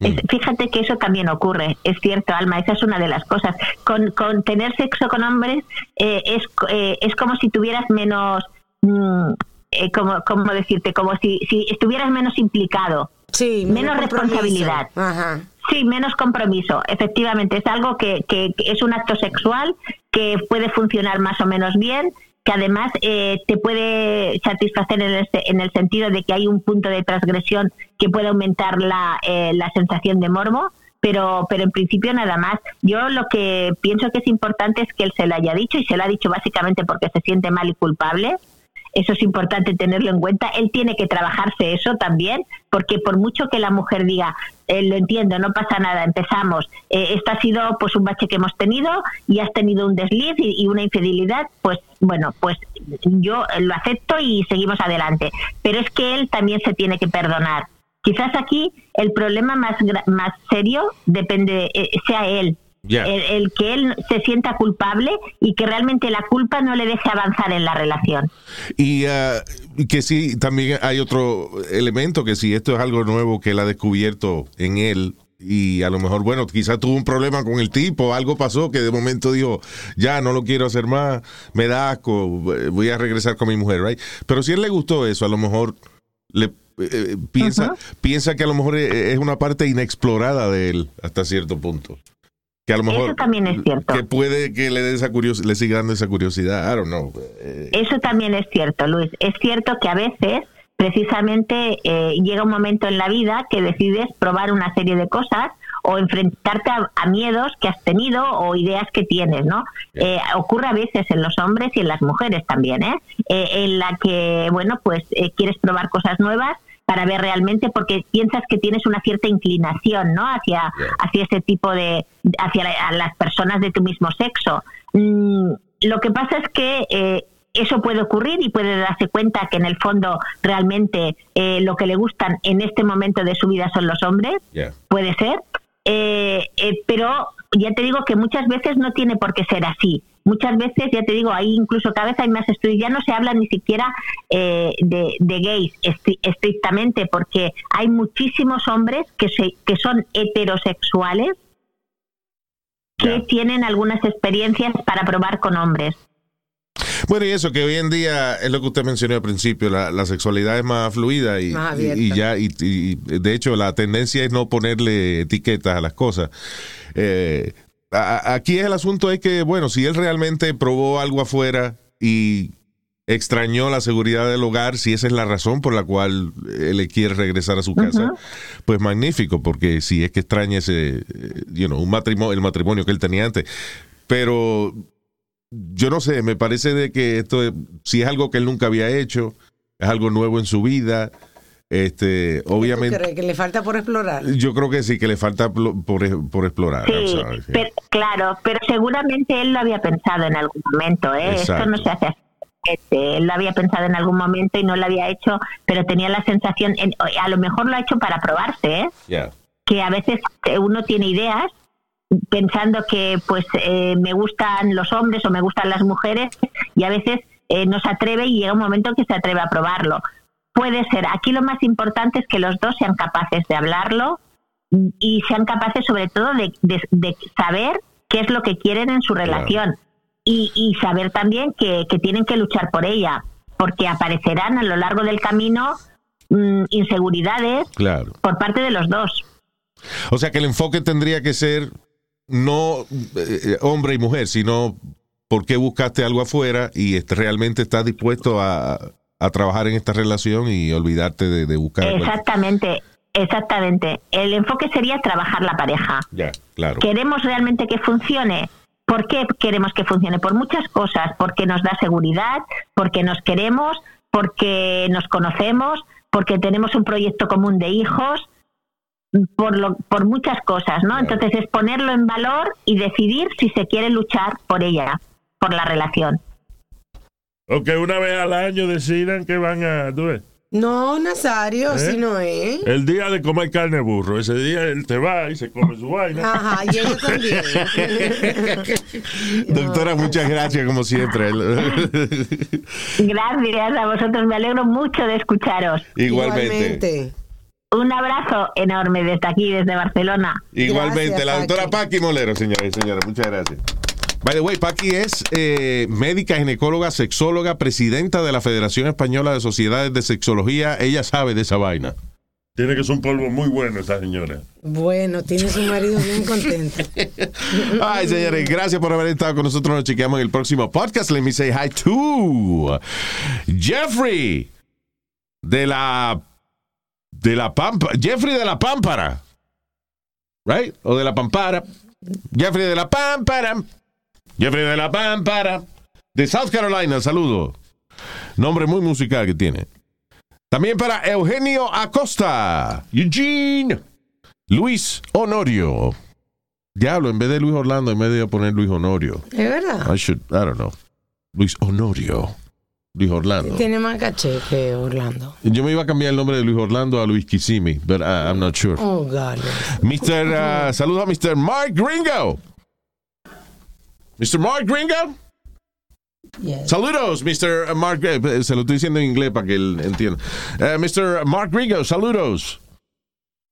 I: Es- Fíjate que eso también ocurre, es cierto, Alma, esa es una de las cosas. Con, con tener sexo con hombres eh, es, eh, es como si tuvieras menos, mm, eh, como, como decirte, como si, si estuvieras menos implicado,
C: sí,
I: menos responsabilidad. Sí, menos compromiso, efectivamente. Es algo que, que- que es un acto sexual que puede funcionar más o menos bien, que además eh, te puede satisfacer en el, en el sentido de que hay un punto de transgresión que puede aumentar la, eh, la sensación de morbo, pero, pero en principio nada más. Yo lo que pienso que es importante es que él se lo haya dicho y se lo ha dicho básicamente porque se siente mal y culpable. Eso es importante tenerlo en cuenta. Él tiene que trabajarse eso también, porque por mucho que la mujer diga, eh, lo entiendo, no pasa nada, empezamos, eh, ha sido pues un bache que hemos tenido y has tenido un desliz y, una infidelidad, pues bueno, pues yo lo acepto y seguimos adelante. Pero es que él también se tiene que perdonar. Quizás aquí el problema más, más serio depende, eh, sea él. El, el que él se sienta culpable y que realmente la culpa no le deje avanzar en la relación.
A: Y ah, que sí, también hay otro elemento, que si esto es algo nuevo que él ha descubierto en él, y a lo mejor, bueno, quizás tuvo un problema con el tipo, algo pasó que de momento dijo, ya no lo quiero hacer más, me da asco, voy a regresar con mi mujer, right? Pero si a él le gustó eso, a lo mejor le eh, piensa, piensa que a lo mejor es es una parte inexplorada de él hasta cierto punto. Que a lo mejor
I: Eso también es cierto.
A: que puede que le dé esa le siga dando esa curiosidad, I don't know. Eh,
I: Eso también es cierto, Luis. Es cierto que a veces, precisamente, eh, llega un momento en la vida que decides probar una serie de cosas o enfrentarte a, a miedos que has tenido o ideas que tienes, ¿no? Eh, ocurre a veces en los hombres y en las mujeres también, ¿eh? Eh, en la que, bueno, pues eh, quieres probar cosas nuevas para ver realmente porque piensas que tienes una cierta inclinación, ¿no? Hacia, hacia ese tipo de, hacia la- a las personas de tu mismo sexo. Mm, lo que pasa es que eh, eso puede ocurrir y puede darse cuenta que en el fondo realmente eh, lo que le gustan en este momento de su vida son los hombres,
A: yeah.
I: puede ser, eh, eh, pero ya te digo que muchas veces no tiene por qué ser así. Muchas veces, ya te digo, hay incluso cada vez hay más estudios, ya no se habla ni siquiera eh, de, de gays estri- estrictamente, porque hay muchísimos hombres que, se, que son heterosexuales que tienen algunas experiencias para probar con hombres.
A: Bueno, y eso, que hoy en día es lo que usted mencionó al principio, la, la sexualidad es más fluida y,
C: Más
A: y- y
C: abierta.
A: ya, y, y de hecho la tendencia es no ponerle etiquetas a las cosas. Eh, a- aquí el asunto es que, bueno, si él realmente probó algo afuera y extrañó la seguridad del hogar, si esa es la razón por la cual él le quiere regresar a su casa, pues magnífico, porque si es que extraña ese, eh, you know, un matrimonio, el matrimonio que él tenía antes. Pero yo no sé, me parece de que esto es- si es algo que él nunca había hecho, es algo nuevo en su vida, este,
C: ¿Tú
A: obviamente,
C: crees que le falta por explorar?
A: yo creo que sí, que le falta por, por explorar.
I: Sí,
A: sorry, sí.
I: pero- claro, pero seguramente él lo había pensado en algún momento, ¿eh? Esto no se hace así. Este, él lo había pensado en algún momento y no lo había hecho, pero tenía la sensación, en- a lo mejor lo ha hecho para probarse, ¿eh?
A: Yeah.
I: que a veces eh, uno tiene ideas pensando que pues eh, me gustan los hombres o me gustan las mujeres y a veces eh, no se atreve y llega un momento en que se atreve a probarlo. Puede ser. Aquí lo más importante es que los dos sean capaces de hablarlo y sean capaces sobre todo de, de- de saber qué es lo que quieren en su relación y, y saber también que, que tienen que luchar por ella, porque aparecerán a lo largo del camino mm, inseguridades
A: Claro.
I: por parte de los dos.
A: O sea que el enfoque tendría que ser no eh, hombre y mujer, sino por qué buscaste algo afuera y realmente estás dispuesto a, a trabajar en esta relación y olvidarte de, de buscar.
I: Exactamente, exactamente. El enfoque sería trabajar la pareja.
A: Ya, claro.
I: ¿Queremos realmente que funcione? ¿Por qué queremos que funcione? Por muchas cosas, porque nos da seguridad, porque nos queremos, porque nos conocemos, porque tenemos un proyecto común de hijos, por, lo, por muchas cosas, ¿no? Entonces es ponerlo en valor y decidir si se quiere luchar por ella, por la relación.
D: O que una vez al año decidan que van a. ¿tú ves?
C: No, Nazario,
D: ¿Eh?
C: si no es.
D: El día de comer carne burro. Ese día él te va y se come su vaina.
C: Ajá, y ella también.
A: Doctora, muchas gracias como siempre.
I: Gracias a vosotros, me alegro mucho de escucharos.
A: Igualmente.
I: Un abrazo enorme desde aquí, desde Barcelona.
A: Igualmente, la doctora Paqui Molero, señores y señores, muchas gracias. By the way, Paqui es eh, médica, ginecóloga, sexóloga, presidenta de la Federación Española de Sociedades de Sexología. Ella sabe de esa vaina.
D: Tiene que ser un polvo muy bueno esa señora.
C: Bueno, tiene su marido bien contento.
A: Ay, señores, gracias por haber estado con nosotros. Nos chequeamos en el próximo podcast. Let me say hi to Jeffrey de la de la Pampa, Jeffrey de la Pámpara. Right? O de la Pampara. Jeffrey de la Pámpara. Jeffrey de la Pámpara. De South Carolina, saludo. Nombre muy musical que tiene. También para Eugenio Acosta. Eugene. Luis Honorio. Diablo, en vez de Luis Orlando, en vez de poner Luis Honorio.
C: Es verdad.
A: I should, I don't know. Luis Honorio. Luis Orlando.
C: Tiene más caché que Orlando.
A: Yo me iba a cambiar el nombre de Luis Orlando a Luis Kissimmee, but I- I'm not sure.
C: Oh, God.
A: Mr. uh, saludos a Mr. Mark Gringo. Mr. Mark Gringo.
C: Yes.
A: Saludos, Mr. Mark. eh, Se lo estoy diciendo en inglés para que él entienda. Eh, Mr. Mark Gringo, saludos.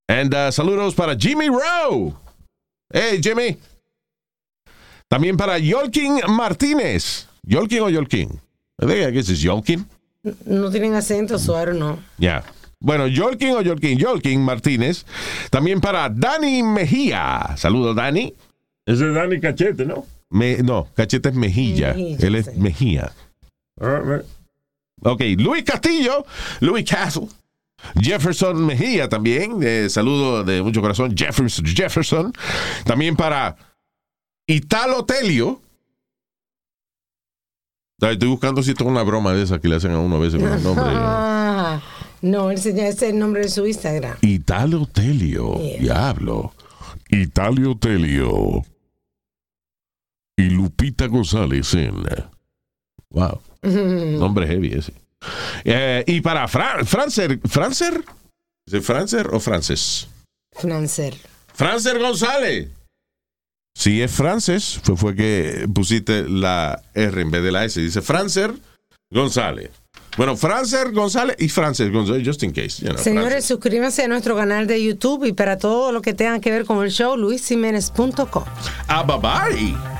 A: And uh, saludos para Jimmy Rowe. Hey, Jimmy. También para Yolkin Martínez. ¿Yolkin o Yolkin? I think I guess it's Yolkin.
C: No tienen acento, suaro, no.
A: Ya. Bueno, Yolkin o Yolkin, Yolkin Martínez. También para Dani Mejía. Saludos, Dani.
D: Ese es Dani Cachete, ¿no?
A: Me- no, Cachete es Mejilla.
D: Mejilla,
A: Él es Mejía. Ok, Luis Castillo, Luis Castle. Jefferson Mejía también. eh, saludo de mucho corazón, Jefferson. Jefferson. También para Italo Telio. Estoy buscando si esto es una broma de esas que le hacen a uno a veces con el nombre.
C: Ah, no, ese es el nombre de su Instagram.
A: Italo Telio. Diablo. Italio Telio. Y Lupita González en. Wow. Nombre heavy ese. Eh, y para Fran Francer. ¿Francer? ¿Es el Francer o Frances?
C: Francer.
A: Francer González. Si es Frances, fue, fue que pusiste la R en vez de la S. Dice Francer González. Bueno, Francer González y Frances González, just in case. you know,
C: Señores, suscríbanse a nuestro canal de YouTube y para todo lo que tenga que ver con el show, luisiménez.com.
A: Ah, bye bye.